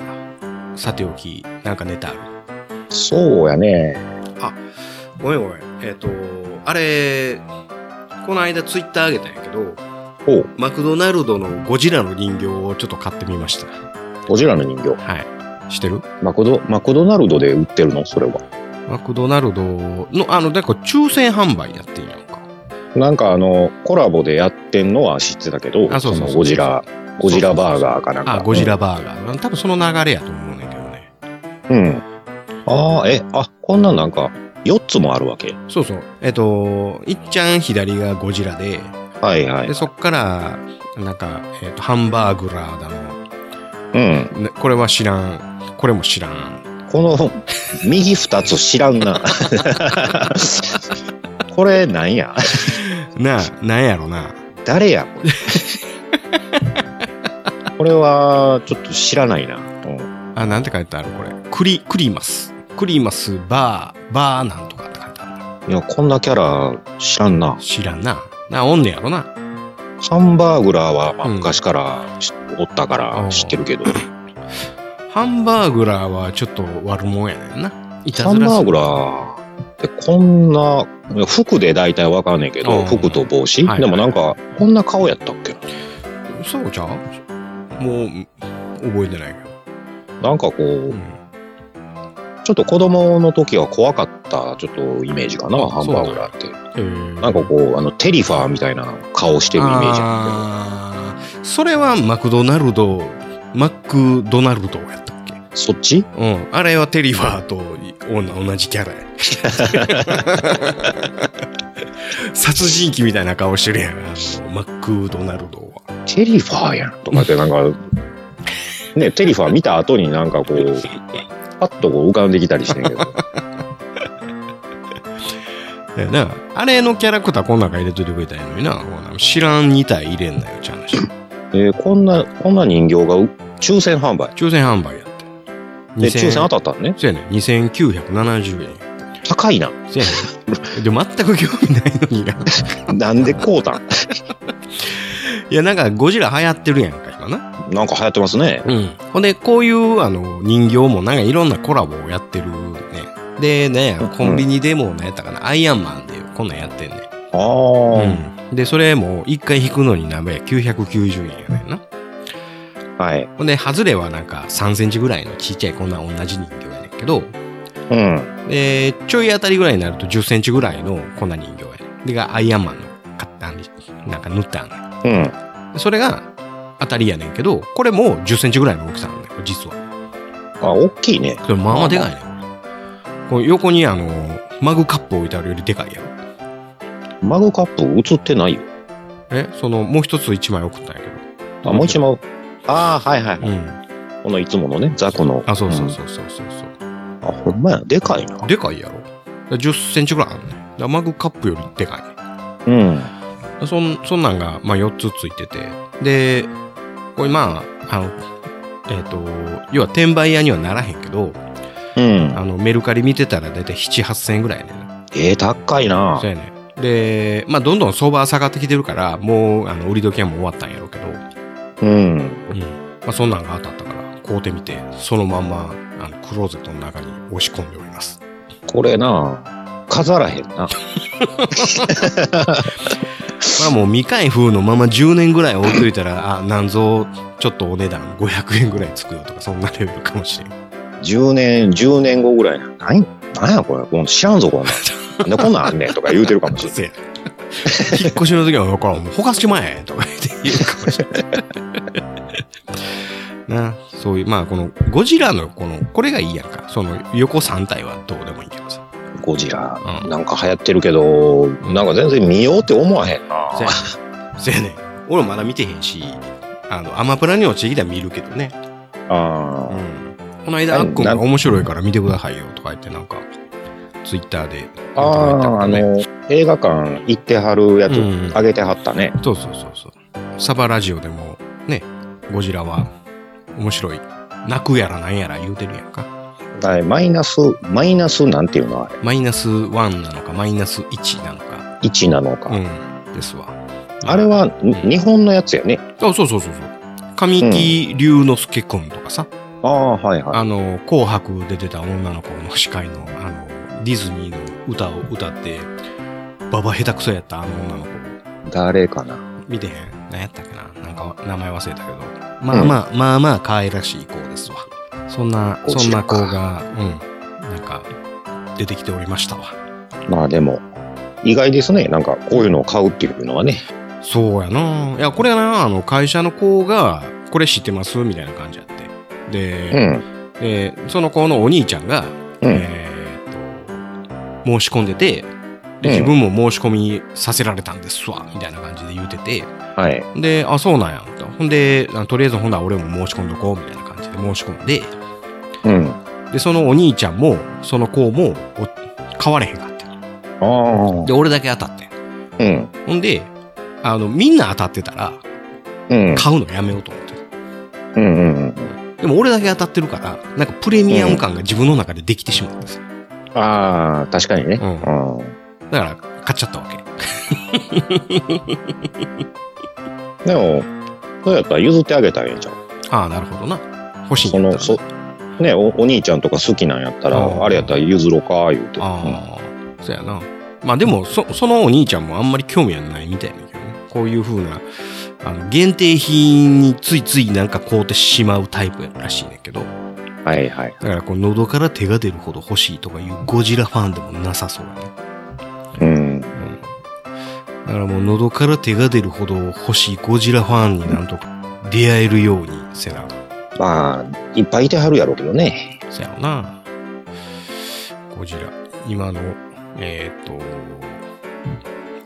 さておき、なんかネタある？そうやね。ごめんごめん。えっ、と、あれ、この間ツイッター上げたんやけど、おマクドナルドのゴジラの人形をちょっと買ってみました。ゴジラの人形。はい。してる？マクド、マクドナルドで売ってるの？それは。マクドナルドの、あの、なんか抽選販売やってんやんか。なんかあの、コラボでやってんのは知ってたけど、あそうそうそうのゴジラ、ゴジラバーガーかなんか。あ、ゴジラバーガー。多分その流れやと思うねんけどね。うん。ああ、え、あ、こんなんなんか、4つもあるわけ？そうそう。えっと、いっちゃん左がゴジラで、はいはいで、。そっから、なんか、えっと、ハンバーグラーだの。うん。ねこれは知らん。これも知らん。この、右2つ知らんな。[LAUGHS] これなんや？[LAUGHS] なあ、なんやろな。誰や？これこれは、ちょっと知らないな。うん。あ、なんて書いてある？これ。クリ、クリマス。クリマス、バー、バーなんとかって書いてあるないや、こんなキャラ知らんな。知らんな。な、おんねやろな。ハンバーグラーは、まあうん昔から知おったかあらー知ってるけど、[LAUGHS] ハンバーグラーはちょっと悪者やねんな。いたハずらするンバーグラーってこんな、服で大体わかんねえけうど、ん。服と帽子、はいでもなんか、こんな顔やったっけ？そうちゃう？もう、覚えてないけなんかこう、ど。うん。ちょっと子供の時は怖かった、ちょっとイメージかな、あハンバーグラーって。えー。なんかこう、あの、テリファーみたいな顔してるイメージやあー。それはマクドナルド、マックドナルドやった。そっち？うん。あれはテリファーと同同じキャラや。[LAUGHS] 殺人鬼みたいな顔してるやん。マックドナルドは。テリファーやんとかってなんか、ね、[LAUGHS] テリファー見た後になんかこう、パッとこう浮かんできたりしてんけど。[LAUGHS] な。あれのキャラクターこの中入れといてくれたらいいのにな。知らん2体入れんなよ、ちゃう話。えーこんな、こんな人形がう抽選販売？抽選販売。で、抽選当たたったんね？そうやね。2970円。高いな。そうやね。でも全く興味ないのにな。なんでこうたん？いや、なんかゴジラ流行ってるやんか、今な。なんか流行ってますね。うん。ほんで、こういう、あの、人形もなんかいろんなコラボをやってるね。で、ね、コンビニでもね、やったかな、アイアンマンでこんなんやってんね。ああ、うん。で、それも一回引くのに何倍や ?990 円やねんな。はい。ほんで、ハズレはなんか3センチぐらいのちっちゃいこんな同じ人形やねんけど、うん。で、ちょい当たりぐらいになると10センチぐらいのこんな人形やねん。で、がアイアンマンの買ったんで、なんか塗ってあん。うん。でそれが当たりやねんけど、これも10センチぐらいの大きさなんだよ、実は。あ、大きいね。それまあまあでかいねこ横にあの、マグカップ置いてあるよりでかいやろ。マグカップ映ってないよ。えその、もう一つ一枚送ったんやけあ、もう一枚。ああ、はいはい。ど。うん。このいつものね、雑魚の。あ、そうそううんそうそうそうあ、ほんまや、でかいな。でかいやろ。だ10センチぐらいあるね。マグカップよりでかいね。うん。そん、そんなんが、まあ4つついてて。で、これまあ、あの、えっ、と、要は転売屋にはならへんけど、うん。あの、メルカリ見てたらだいたい7、8000円ぐらいやね。えー、高いなそう。やね。で、まあ、どんどん相場は下がってきてるから、もう、あの、売り時はもう終わったんやろうけど、うん。うん。まあ、そんなんが当たったから、買うてみて、そのまんま、あの、クローゼットの中に押し込んでおります。これな、飾らへんな。これはもう未開封のまま10年ぐらい置いといたら、あ、なんぞ、ちょっとお値段500円ぐらいつくよとか、そんなレベルかもしれん。10年、10年後ぐらいな。何何やこれ。こん知らんぞ、こんなん。なんでこんなんあんねんとか言うてるかもしれん。[LAUGHS] 引っ越しの時は、これもうほかしちまえとか言って言うかもしれない。な、そういう、まあ、この、ゴジラの、この、これがいいやんか。その、横3体はどうでもいいけどさ。ゴジラ、うんなんか流行ってるけど、なんか全然見ようって思わへんな。せやねん。俺まだ見てへんし、あの、アマプラに落ちてきたら見るけどね。うあん。この間、あっくんが面白いから見てくださいよとか言って、なんか、ツイッターであ。言ってくれたああ、あ。の、映画館行ってはるやつうんあげてはったね。そうそうそうそう。サバラジオでも、ね、ゴジラは面白い。泣くやらなんやら言うてるやんか。マイナス、マイナスなんていうのあれ？マイナス1なのか、マイナス1なのか。1なのか。うん。ですわ。あれは、に日本のやつやね。あ、そうそうそうそう。神木隆之介くんとかさ、ああ、はいはい。あの、紅白で出てた女の子の司会の、あの、ディズニーの歌を歌って、ババ下手くそやったあの女の子。誰かな？見てへん？何やったっけな？なんか名前忘れたけど。まあまあ、まあまあ可愛らしい子ですわ。そんな、そんな子が、うん、なんか、出てきておりましたわ。まあでも、意外ですね。なんか、こういうのを買うっていうのはね。そうやな。いや、これはな、あの、会社の子が、これ知ってます？みたいな感じやって。うで、ん。でその子のお兄ちゃんが、うんえー申し込んでて、でうん自分も申し込みさせられたんですわ、みたいな感じで言うてて、はい。で、あ、そうなんや、と。ほんで、あとりあえずほんなら俺も申し込んどこう、みたいな感じで申し込んで、うん。で、そのお兄ちゃんも、その子も、お買われへんかって。ああ。で、俺だけ当たってん。うん。ほんで、あの、みんな当たってたら、うん。買うのやめようと思って。うんうんうん。でも俺だけ当たってるから、なんかプレミアム感が自分の中でできてしまうんですよ。ああ、確かにね。ううんん。だから、買っちゃったわけ。[LAUGHS] でも、そうやったら譲ってあげたらええんちゃう？ああ、なるほどな。欲しいったらそ、ねお、お兄ちゃんとか好きなんやったら、あれやったら譲ろうか、言うて。ああ、そうやな。まあでも、そ、そのお兄ちゃんもあんまり興味はないみたいなんだけどね。こういう風な、あの、限定品についついなんか買うてしまうタイプやらしいねんけど。うんはいはい。だからこう喉から手が出るほど欲しいとかいうゴジラファンでもなさそうだね。うん。だからもう喉から手が出るほど欲しいゴジラファンになんとか出会えるようにせな。まあ、いっぱいいてはるやろうけどね。せやろな。ゴジラ。今の、えっ、と、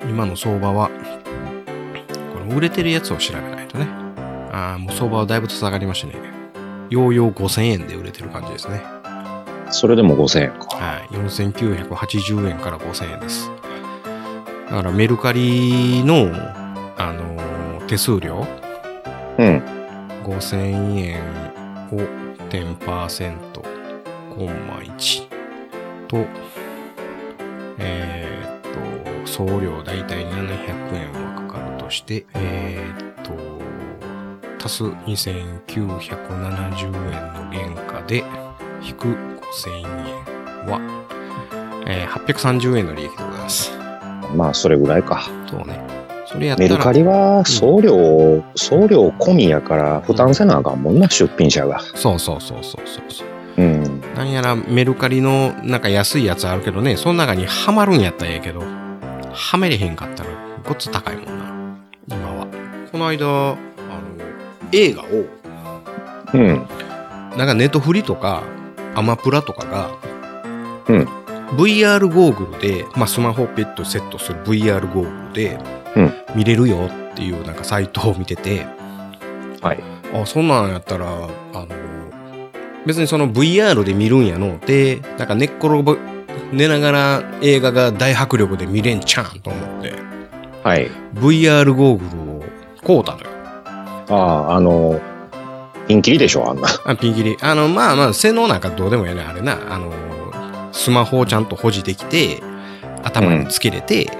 今の相場は、この売れてるやつを調べないとね。ああ、もう相場はだいぶと下がりましたね。ようよう5000円で売れてる感じですね。それでも5000円か。はい。4980円から5000円です。だからメルカリの、あのー手数料うん。5000円を10%コンマ1と、えーっと、送料だいたい700円はかかるとして、えーっと、足す2970円の原価で、引く5000円は、えー830円の利益でございます。まあ、それぐらいか。そうね。それやメルカリは送料、送料込みやから負担せなあかんもんな、出品者が。そうそうそうそうそうそう。うん。なんやらメルカリのなんか安いやつあるけどね、その中にはまるんやったらええけど、はめれへんかったらごっつ高いもんな、今は。この間、映画を、うん。なんかネットフリとか、アマプラとかが、うん。VR ゴーグルで、まあ、スマホをペットセットする VR ゴーグルでうん、見れるよっていうなんかサイトを見てて、はい。あ、そんなんやったら、あの、別にその VR で見るんやので、なんか寝っ転ぶ、寝ながら映画が大迫力で見れんちゃんと思って、はい。VR ゴーグルを買うたのよ。ああ、あの、ピンキリでしょ、あんな。あ、ピンキリ。あの、まあまあ、性能なんかどうでもいいね、あれな。あの、スマホをちゃんと保持できて、頭につけれて、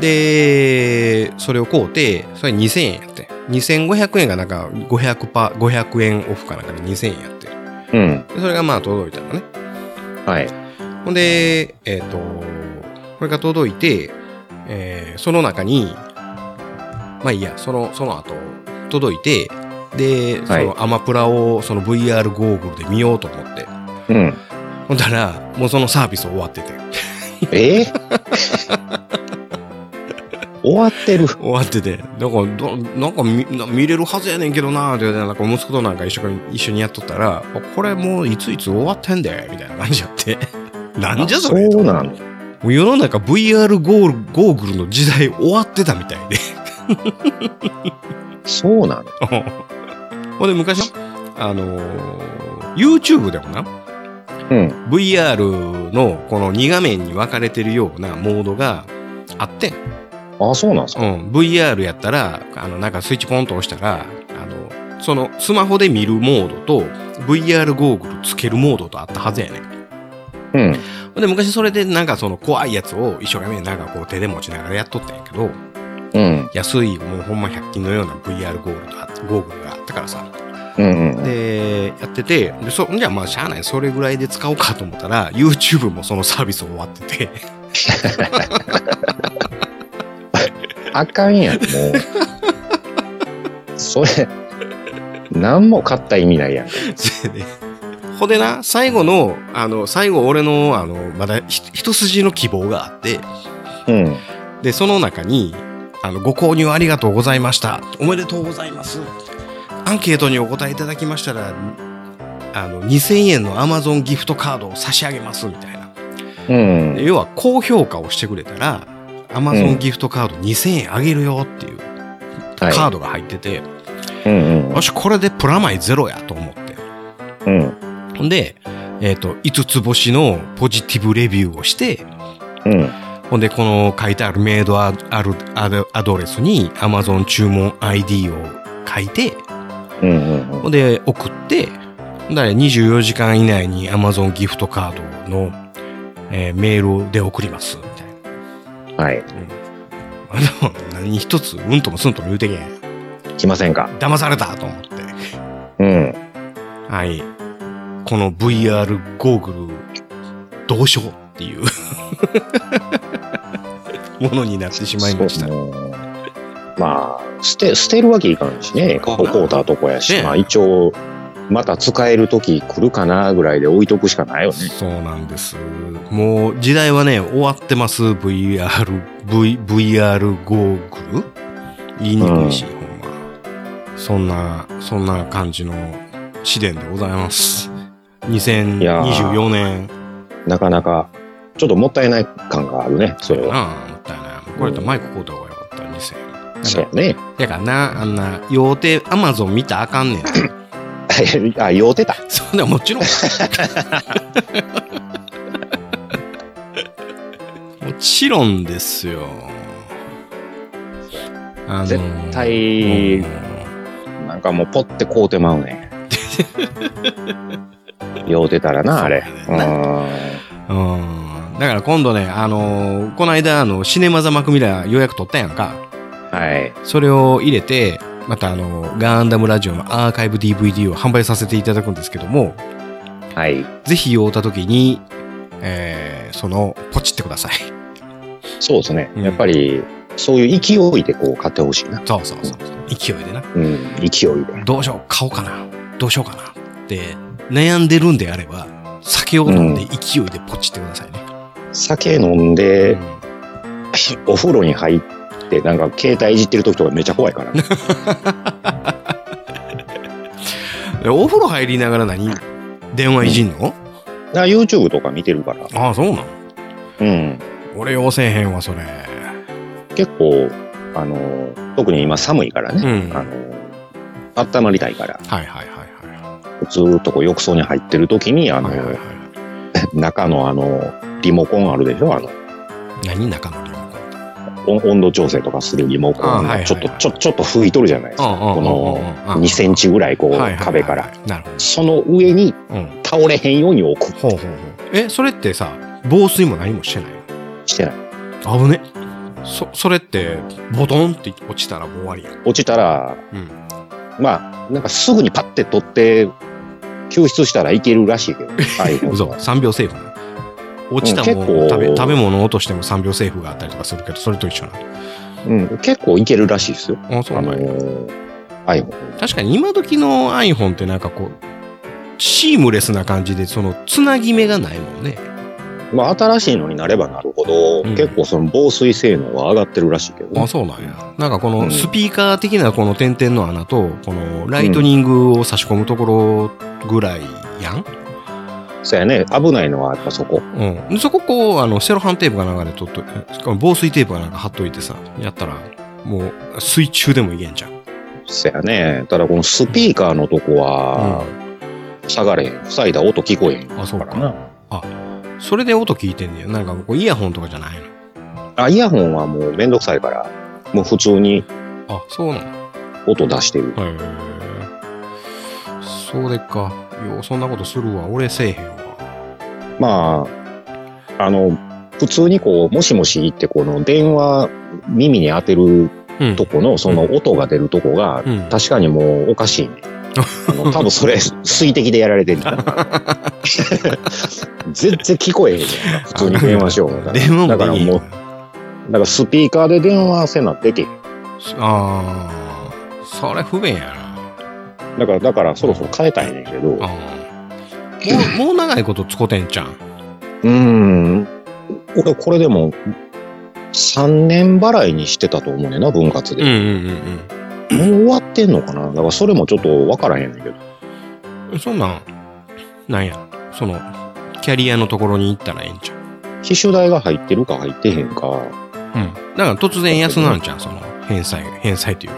で、それを買うて、それ2000円やって。2500円がなんか500パ、500円オフかなんかで2000円やって。うん。でそれがまあ届いたのね。はい。ほんで、えっ、と、これが届いて、えーその中に、まあいいや、その、その後、届いて、で、そはいのアマプラをその VR ゴーグルで見ようと思って。うん。ほんだら、もうそのサービス終わってて。え？終わってる。終わってて。だから、どなんか見な見れるはずやねんけどなーって、なんか息子となんか一緒に一緒にやっとったら、あこれもういついつ終わってんで、みたいな感じやって。なんじゃそれ？そうなの。もう世の中 VR ゴールゴーグルの時代終わってたみたいで。そうなの。[LAUGHS] ほんで昔、あのー YouTube でもな、うん。VR のこの2画面に分かれてるようなモードがあってん。あ、そうなんですか。うん。VR やったら、あの、なんかスイッチポンと押したら、あの、そのスマホで見るモードと VR ゴーグルつけるモードとあったはずやねん。うんで、昔それでなんかその怖いやつを一生懸命なんかこう手で持ちながらやっとったんやけど、うん。安いもうほんま100均のような VR ゴーグルがゴーグルがあったからさ。うんうん。で、やってて、で、そ、じゃあまあしゃあない、それぐらいで使おうかと思ったら、YouTube もそのサービス終わってて、あかんやん、もう。それ、何も買った意味ないやん。それで、ほんでな、最後の、あの、最後俺の、あの、まだひ一筋の希望があって、うん。で、その中に、あの、ご購入ありがとうございました。おめでとうございます。アンケートにお答えいただきましたら、あの、2000円の Amazon ギフトカードを差し上げます、みたいな。うん。要は、高評価をしてくれたら、Amazon ギフトカード2000円あげるよっていうはい。カードが入ってて、うんよし、これでプラマイゼロやと思って。うん。で、えっ、と、5つ星のポジティブレビューをして、うん。ほんで、この書いてあるメイドアドアドレスに Amazon 注文 ID を書いて、うんうんうん。ほんで、送って、だから24時間以内に Amazon ギフトカードの、えーメールで送ります、みたいな。はい。あの、何一つ、うんともすんとも言うてけん。来ませんか？騙されたと思って。うん。はい。この VR ゴーグル、どうしようっていう [LAUGHS] ものになってしまいました。まあ、捨て、捨てるわけいかんしね。ここうたとこやし。ねまあ一応、また使える時来るかなぐらいで置いとくしかないよね。そうなんです。もう時代はね、終わってます。VR、v、VR ゴーグル？言いにくいし、ほんま。そんな、そんな感じの試練でございます。2024年。なかなか、ちょっともったいない感があるね。それは。なあ、もったいない。これやったらマイク買うた方がよかった、2000円。そうやね。やからな、あんな、用手、アマゾン見たらあかんねん。[LAUGHS] あ、酔うてた。そんなもちろん。[LAUGHS] もちろんですよ。あの絶対うんなんかもうポッてこうてまうね。[LAUGHS] 酔うてたらな、あれ。そうやうん。だから今度ね、あのーこの間、あの、シネマザマクミラー予約取ったやんか。うん。はい。それを入れて、またあの、ガンダムラジオのアーカイブ DVD を販売させていただくんですけども、はい。ぜひ会うた時に、えー、その、ポチってください。そうですね。うんやっぱり、そういう勢いでこう買ってほしいな。そうそうそう。勢いでな。うん。勢いで。どうしよう、買おうかな。どうしようかな。って、悩んでるんであれば、酒を飲んで勢いでポチってくださいね。酒飲んうでん、[LAUGHS] お風呂に入って、なんか携帯いじってる時とかめっちゃ怖いからね。[LAUGHS] でお風呂入りながら何？電話いじんの、な YouTube とか見てるから。ああ、そうなんうん。俺要せえへんわ、それ。結構、あの、特に今寒いからね。うんあの、温まりたいから、はいはいはいずーっとこう浴槽に入ってる時に、あのはい。、はいはいはい。[LAUGHS] 中のあの、リモコンあるでしょ？あの、何中のリモコン温温度調整とかするリモコンちょっと、ちょ、ちょっと拭いとるじゃないですか。この2センチぐらいこう、はいはいはい壁から。。その上に。倒れへんように置く。ほうほうほう。え、それってさ、防水も何もしてないしてない。の危ね。そ、それって、ボトンって落ちたらもう終わりやん。落ちたら、うん。まあ、なんかすぐにパッて取って、救出したらいけるらしいけどね。[LAUGHS] iPhone 嘘、は3秒セーフな。落ちたもん、うん食べ、食べ物を落としても3秒セーフがあったりとかするけど、それと一緒なうん、結構いけるらしいですよ。の。あ、そうあのなんやー。確かに今時の iPhone ってなんかこう、シームレスな感じで、その、つなぎ目がないもんね。まあ、新しいのになればなるほど、うん結構その防水性能は上がってるらしいけどね、あ、そうなんや。なんかこうんのスピーカー的なこの点々の穴と、このライトニングを差し込むところぐらいやん？そうやね。危ないのはやっぱそこ。うん。でそここう、あの、セロハンテープかなんかで取っと、しかも防水テープかなんか貼っといてさ、やったら、もう、水中でもいけんじゃん。そうやね。ただこのスピーカーのとこは、下がれへん。塞いだ音聞こえへん。あ、そうからなか。。それで音聞いてんねや。なんかこう、イヤホンとかじゃないの？あ、イヤホンはもうめんどくさいから、もう普通にあ、そうなの。音出してる。へえ。それか。よう、そんなことするわ。俺せえへんわ。まあ、あの、普通にこう、もしもしってこの電話耳に当てるうん。とこのその音が出るとこが、うん。確かにもうおかしいね。[LAUGHS] 多分それ水滴でやられてるんだ。[LAUGHS] 全然聞こえへんねんな普通に電話しよう電話もだからもう、だからスピーカーで電話せなできへん。ああ、それ不便やな。だから、だからそろそろ変えたいねんけど、もう、もう長いこと使ってんちゃん。うーん、俺これでも、3年払いにしてたと思うねんな、分割うんうで。んうんもう終わってんのかな？だからそれもちょっとわからへんねんけど。うん。そんなん、なんや、その、キャリアのところに行ったらええんちゃう？機種代が入ってるか入ってへんか、うん。だから突然安なんちゃう、その、返済、返済というか、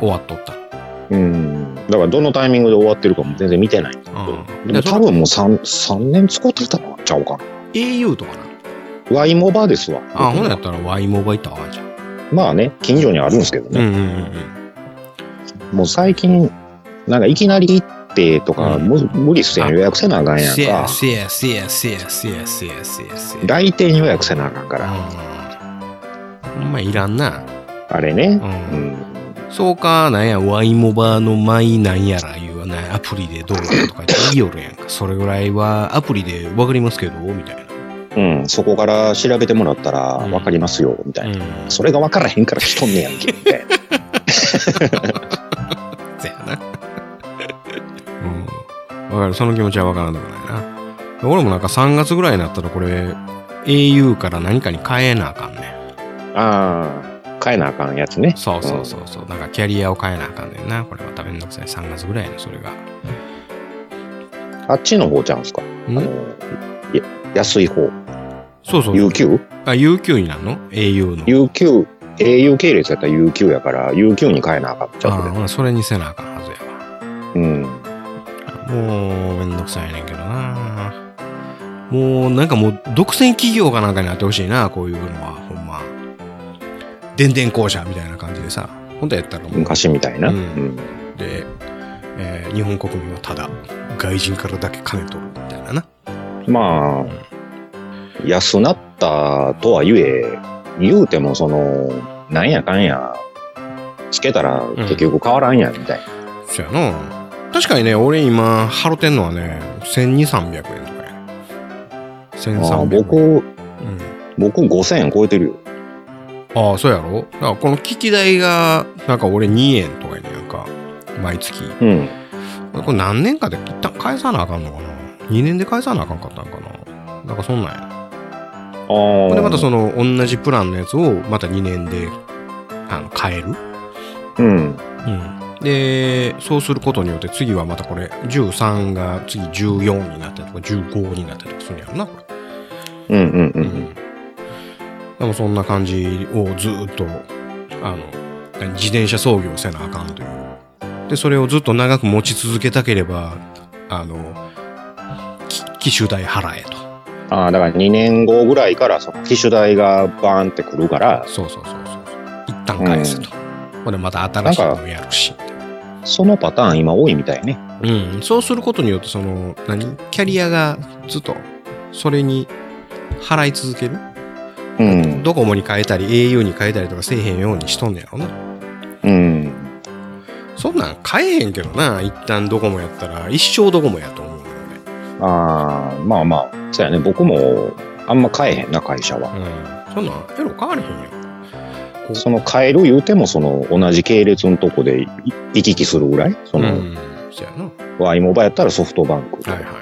終わっとったら。うん。だからどのタイミングで終わってるかも全然見てない。うん。でも多分もう 3, 3年使ってたのちゃうかな。au とかな。Y モバですわ。あ、ほんなやったら Y モバ行ったわ、じゃん。まあね、近所にあるんですけどうんうね。んうんもう最近、なんかいきなり行ってとか、うんむ無理っすよ。あ予約せなあかんやんか。せやせやせやせやせやせやせや。来店予約せなあかんから。うん。ほんまいらんな。あれね。う。うんん。そうか、なんや、ワイモバのマイなんやらいうな、アプリでどうだとか言いよるやんか。それぐらいはアプリでわかりますけど、みたいな。うん。そこから調べてもらったらうんわかりますよ、みたいな。うん。それが分からへんから来とんねやんけ、みたいな。[LAUGHS] そやな。うん。わかる。その気持ちはわからんでもないな。俺もなんか3月ぐらいになったらこれ、au から何かに変えなあかんねん。ああ、変えなあかんやつね。そうそうそうそう。なんかキャリアを変えなあかんねんな。これまためんどくさい。3月ぐらいやねそれが。あっちの方ちゃうんすか？あんの、や安い方。そうそう。UQ? あ、UQ になるの ?au の。UQ、au 系列やったら UQ やから、UQ に変えなあかん。ちょっとね。ああ、それにせなあかんはずやわ。うん。もう、めんどくさいねんけどな。もう、なんかもう、独占企業かなんかになってほしいな、こういうのは、ほんま。電電公社みたいな感じでさ、本当やったらもう、昔みたいな。ううんん。で、えー日本国民はただ、外人からだけ金取るみたいなな。まあ、安なったとは言え、言うてもその、なんやかんや、つけたら結局変わらんやん、みたいな。そやな。確かにね、俺今、払ってんのはね、1200、300円とかや。1300ああ円。僕、うん。僕5000円超えてるよ。ああ、そうやろ？だからこの機器代が、なんか俺2円とかやねんか。毎月。うん。これ何年かで一旦返さなあかんのかな ?2 年で返さなあかんかったんかな？なんかそんなんや。あであ。またその同じプランのやつをまた2年で、あの、変える。うん。うん。で、そうすることによって次はまたこれ13が次14になったりとか15になったりとかするんやろな、これ。うんうんう。うんん。でもそんな感じをずーっと、あの、何自転車操業せなあかんという。で、それをずっと長く持ち続けたければ、あの、き機種代払えと。ああ、だから2年後ぐらいからその機種代がバーンってくるから、そうそうそうそう。一旦返せと。これまた新しいのをやるし。そのパターン今多いみたいね。うん。そうすることによって、その、何？キャリアがずっと、それに払い続ける。うん。ドコモに変えたり、au に変えたりとかせえへんようにしとんねやろな。うん。そんなん変えへんけどな。一旦ドコモやったら、一生ドコモやと思うよ、ああ、まあまあ、そうやね。僕もあんま変えへんな、会社は。俺。うん。そんなん、エロ変われへんよ。その変える言うても、その同じ系列のとこでい行き来するぐらい？その、うん。そやな。はいワイモバやったらソフトバンク。はいはい。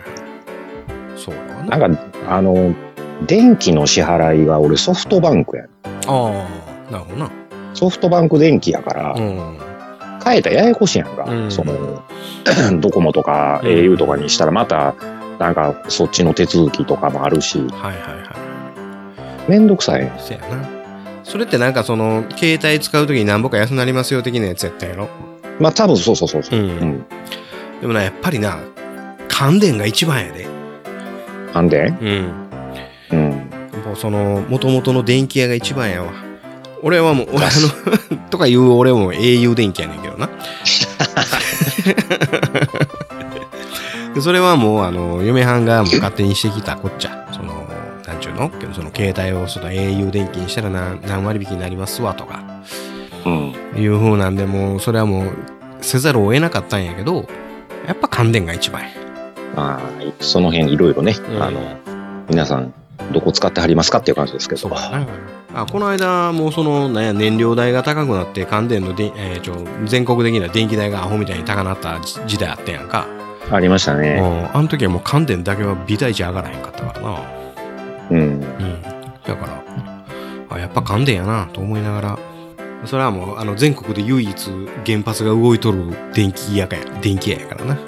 そうやわな。なんか、あの、電気の支払いが俺ソフトバンクや。ああ、なるほどな。ソフトバンク電気やから、うん。変えたらややこしいやんか。うんその、[CLEARS THROAT] ドコモとかうん au とかにしたらまた、なんかそっちの手続きとかもあるし、はいはいはい。めんどくさい。そやな。それってなんかその、携帯使うときに何ぼか安なりますよ的なやつやったやろ？まあ多分そうそうそうそうう。ん。うん。でもな、やっぱりな、乾電が一番やで。なんでうん。うん。もうその、元々の電気屋が一番やわ。俺はもう、俺あの、[LAUGHS] とか言う俺も au 電気やねんけどな。で [LAUGHS] それはもう、あの、嫁はんがもう勝手にしてきたこっちゃ。その、なんちゅうの？けどその携帯をその au 電気にしたら何何割引になりますわとか。うん。いう風なんで、もう、それはもう、せざるを得なかったんやけど、やっぱ乾電が一番や。まあ、その辺いろいろね、うんあの、皆さん、どこ使ってはりますかっていう感じですけど。あこの間、もうその、なんや、燃料代が高くなって、乾電ので、えーちょ全国的な電気代がアホみたいに高なった時時代あったやんか。ありましたね。うんあの時はもう乾電だけは微対値上がらへんかったからな。うん。うん。だから、あ、やっぱ乾電やな、と思いながら。それはもう、あの、全国で唯一原発が動いとる電気屋かや、電気屋やからな。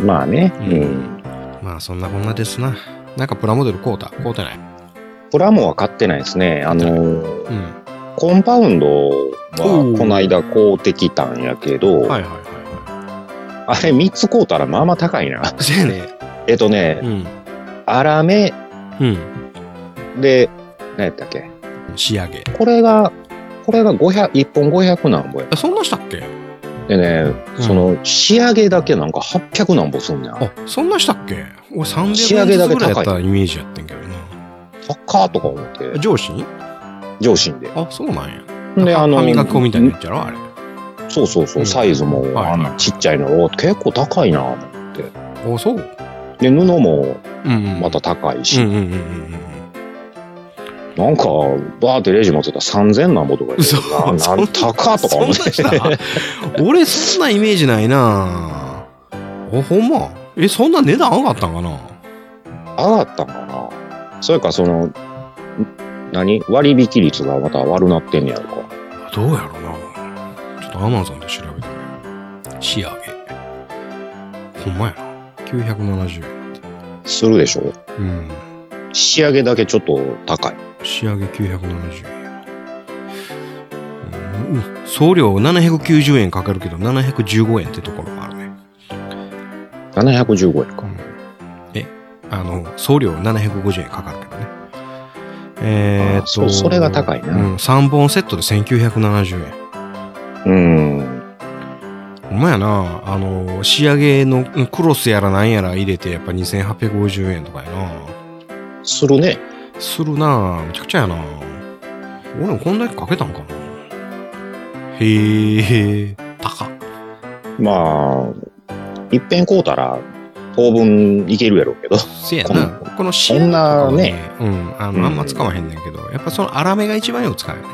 まあね。ううんん。まあ、そんなこんなですな。なんかプラモデル買うた？買うてない？プラモは買ってないですね。あの、うん。コンパウンドおはうこの間買うてきたんやけど、はいはいはいはあれ3つ買うたらまあまあ高いな。ね。[LAUGHS] えっとねう、ん。粗めうん。で、何やったっけ？仕上げ。これが、これが500、1本500なんぼや。あそんなしたっけ？でね、うんその、仕上げだけなんか800何ぼすんねん。あ、そんなしたっけ？俺300仕上げだけ円ずつぐらいや高いったイメージやってんけどな。高っとか思って、上司上心で。あ、そうなんや。で、あの、歯磨き粉みたいなやつやろあれ。そうそうそうう、んサイズも、はいあんなちっちゃいの、お結構高いなぁあ、そうで、布もうんうん。また高いうんし、うんうんうんうん。なんか、バーってレジ持ってたら3000何ぼとか嘘。なそんなん高っとか思って。俺そんなイメージないな。あほんま？えそんな値段上がったんかな？上がったんかな。それか、その、ん何？割引率がまた悪なってんねやろか。どうやろな。ちょっとアマゾンで調べてみよう。仕上げ。ほんまやな。970円なんてするでしょ？うん。仕上げだけちょっと高い。仕上げ970円うんうん送料790円かかるけど715円ってところがあるね715円か。え、あの、送料750円かかるけどね。えー、っと、それが高いなうん、3本セットで1970円。うん。ほんまやな、あの、仕上げのうんクロスやらなんやら入れて、やっぱ2850円とかやな。するね。するなめちゃくちゃやな俺もこんだけかけたんかなへえ、高っ。まあ、いっぺん買うたら、当分いけるやろうけど。せやな。ここの仕上げとかはそんなねうん、あの、あんま使わへんねんけど、やっぱその粗めが一番よく使うよね。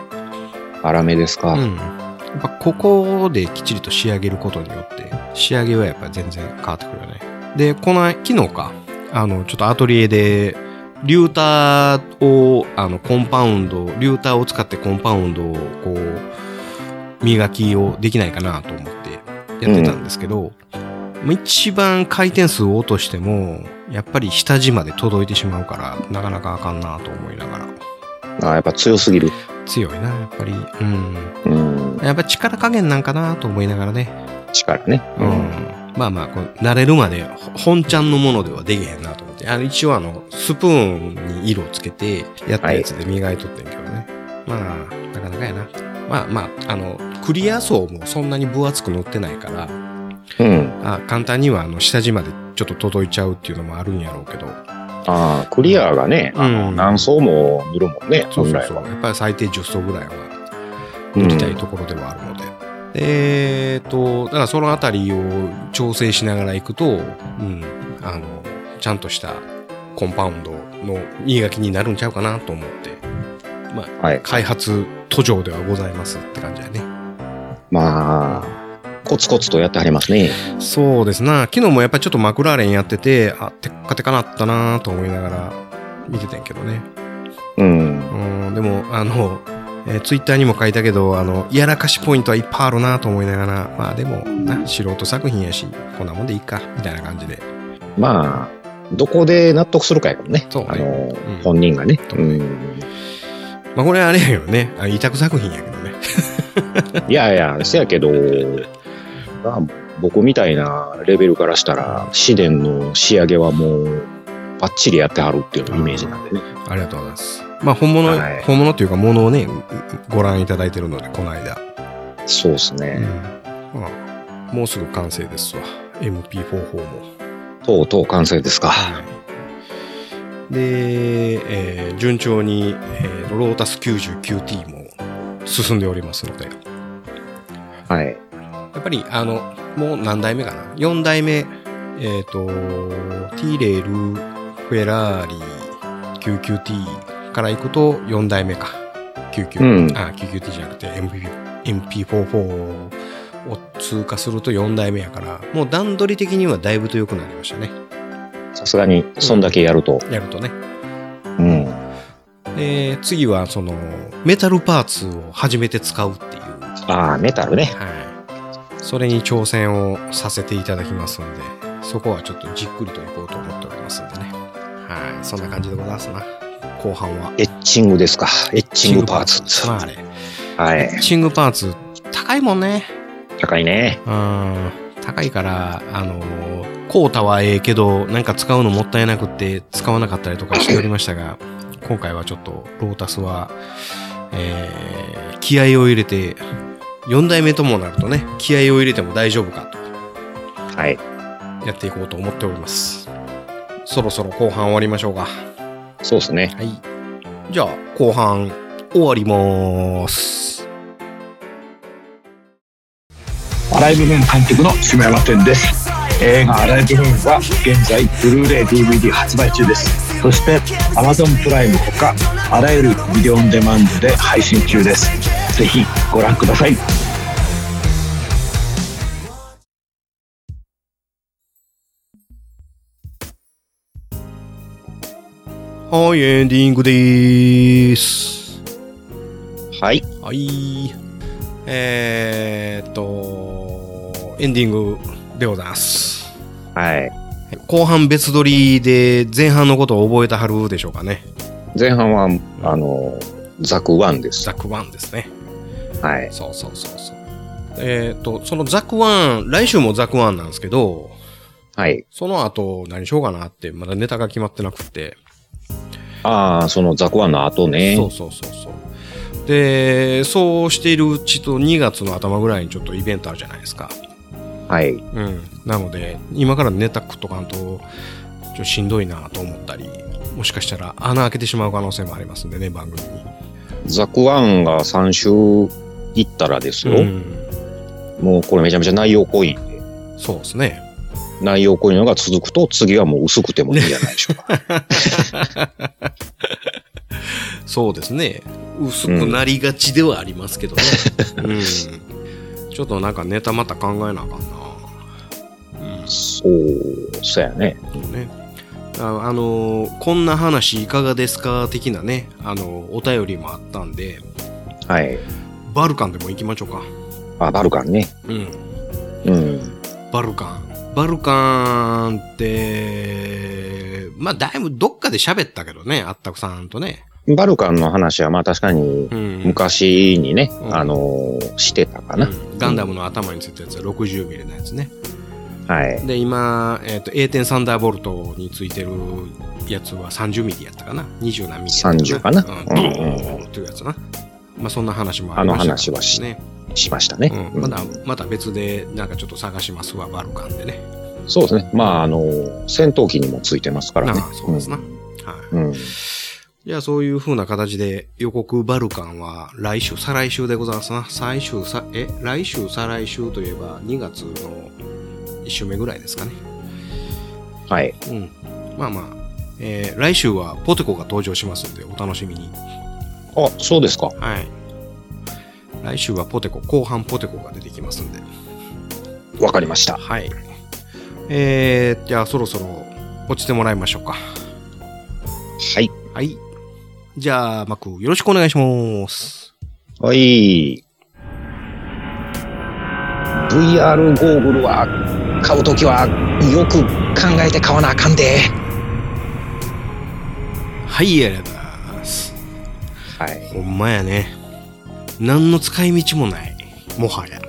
粗めですか。うん。やっぱここできっちりと仕上げることによって、仕上げはやっぱ全然変わってくるよね。で、この、昨日か、あの、ちょっとアトリエで、リューターを、あの、コンパウンド、リューターを使ってコンパウンドを、こう、磨きをできないかなと思ってやってたんですけど、まあ一番回転数を落としても、やっぱり下地まで届いてしまうから、なかなかあかんなと思いながら。あやっぱ強すぎる。強いな、やっぱり。うん。うん。やっぱ力加減なんかなと思いながらね。力ね。うん。まあまあ、こう慣れるまでほ本ちゃんのものではできへんなとて。あの、一応あの、スプーンに色をつけて、やったやつで磨いとってんけどね。まあ、なかなかやな。まあまあ、あの、クリア層もそんなに分厚く塗ってないから、うん。あ簡単にはあの、下地までちょっと届いちゃうっていうのもあるんやろうけど。ああ、クリアがね、あのうん何層も塗るもんね、そうそうそう。本来は。やっぱり最低10層ぐらいは塗りたいところではあるので。えーと、だからそのあたりを調整しながら行くと、うん、あの、ちゃんとしたコンパウンドの磨きになるんちゃうかなと思って、まあ、はい。開発途上ではございますって感じだね。まあ、コツコツとやってはりますね。そうですな。昨日もやっぱりちょっとマクラーレンやってて、あ、テッカテカなったなと思いながら見てたんやけどね。うん。うん、でも、あの、えーツイッターにも書いたけど、あの、やらかしポイントはいっぱいあるなと思いながら、まあでも、な、素人作品やし、こんなもんでいいか、みたいな感じで。まあ、どこで納得するかやからね。そうねあの、ん本人がね。そうん。まあこれあれやけどね、あ委託作品やけどね。[LAUGHS] いやいや、せやけど、まあ、僕みたいなレベルからしたら、試電の仕上げはもう、バッチリやってはるっていうイメージなんでね。ありがとうございます。まあ本物、はい本物というか物をね、ご覧いただいてるので、この間。そうですうんね。まあ、もうすぐ完成ですわ。MP44 も。とうとう完成ですか。はい。で、えー順調に、えーロータス 99T も進んでおりますので、はい。やっぱり、あの、もう何代目かな ?4 代目、えっ、と、T レール、フェラーリ、99T から行くと4代目か。99、うんあ、99T じゃなくて MP、MP44 を通過すると4代目やから、もう段取り的にはだいぶと良くなりましたね。さすがに、そんだけやると。やるとね。うん。で、次はその、メタルパーツを初めて使うっていう。ああ、メタルね。はい。それに挑戦をさせていただきますんで、そこはちょっとじっくりといこうと思っておりますんでね。はい。そんな感じでございますな。後半は。エッチングですか。エッチングパーツ。まああれ。はいエッ。チングパーツ、高いもんね。高いね。うん。高いから、あのー、コータはええけど、なんか使うのもったいなくって使わなかったりとかしておりましたが、[LAUGHS] 今回はちょっとロータスは、えー、気合を入れて4代目ともなるとね、気合を入れても大丈夫かとはい。やっていこうと思っております。そろそろ後半終わりましょうか。そうですね。はい。じゃあ、後半終わります。ライブムーン監督の下山天です映画「アライブムーン」は現在ブルーレイ DVD 発売中ですそして Amazon プライムほかあらゆるビデオオンデマンドで配信中ですぜひご覧くださいはい、エンディングでーす。はい。はい。えーっと、エンディングでございます。はい。後半別撮りで前半のことを覚えたはるでしょうかね。前半は、あの、ザクワンです。ザクワンですね。はい。そうそうそうそう。えーっと、そのザクワン、来週もザクワンなんですけど、はい。その後何しようかなって、まだネタが決まってなくって。ああ、そのザクワンの後ね。そうそうそうそう。で、そうしているうちに2月の頭ぐらいにちょっとイベントあるじゃないですか。はい。うん。なので、今からネタ食っとかんと、ちょっとしんどいなと思ったり、もしかしたら穴開けてしまう可能性もありますんでね、番組に。ザクワンが3週行ったらですよ。うん。もうこれめちゃめちゃ内容濃いんで。そうですね。内容濃いのが続くと、次はもう薄くてもいいんじゃないでしょうか。[LAUGHS] そうですね。薄くなりがちではありますけどね。うん。ちょっとなんかネタまた考えなあかんな。うん。そう、そうやね。そうね。ああのーこんな話いかがですか的なね、あのーお便りもあったんで、はい。バルカンでも行きましょうか。あ、バルカンね。うん。うん。バルカン。バルカンって、まあ、だいぶどっかで喋ったけどね、あったくさんとね。バルカンの話はまあ確かにうん。昔にね、うんあのーしてたかな。うんガンダムの頭についたやつは60ミリのやつね。はい。で、今、えっ、と、A 点サンダーボルトについてるやつは30ミリやったかな。20何ミリやったかな。30かなうん。うんドーンっていうやつな。まあ、そんな話もああのりました話はしね。しましたね。うん。まだ、また別で、なんかちょっと探しますわ、バルカンでね。そうですね。まあ、あのー戦闘機にもついてますからねああ。そうですな。はい。うん。うん。じゃあそういう風な形で予告バルカンは来週、再来週でございますな。最終さ、え、来週、再来週といえば2月の1週目ぐらいですかね。はい。うん。まあまあ、えー来週はポテコが登場しますんでお楽しみに。あ、そうですか。はい。来週はポテコ、後半ポテコが出てきますんで。わかりました。はい。えー、じゃあそろそろ落ちてもらいましょうか。はい。はい。じゃあ、マク、よろしくお願いします。はい。VR ゴーグルは買うときはよく考えて買わなあかんで。はい、ありがとうございます。はい。ほんまやね。何の使い道もない。もはや。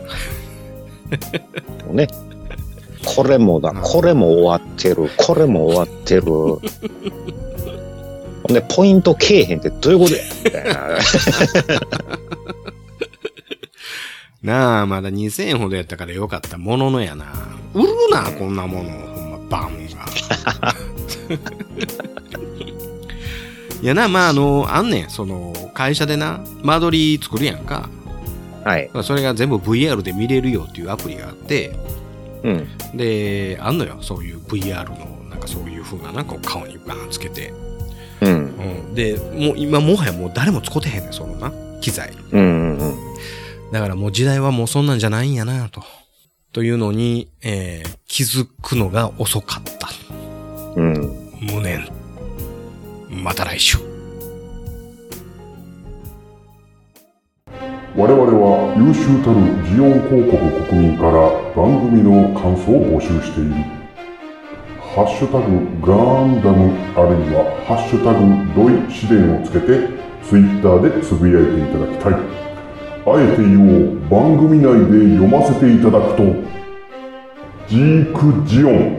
ね。これもだ、これも終わってる、これも終わってる。[LAUGHS] で、ポイントけえへんってどういうことや？みたいな。なあ、まだ2000円ほどやったからよかったもののやな。売るな、こんなもの。ほんま、バンが。[LAUGHS] いやな、まあ、あの、あんねん。その、会社でな、間取り作るやんか。はい。それが全部 VR で見れるよっていうアプリがあって、うん。で、あんのよ。そういう VR の、なんかそういう風な、なんか顔にバーンつけて。うん。うん。で、もう今、もはやもう誰も使ってへんねん、そのな、機材。うん。うん。だからもう時代はもうそんなんじゃないんやなと。というのに、えー気づくのが遅かった。うん。無念。また来週。我々は優秀たるジオン広告国民から番組の感想を募集している。ハッシュタグガンダムあるいはハッシュタグロイ試練をつけてツイッターでつぶやいていただきたい。あえて言おう番組内で読ませていただくとジークジオン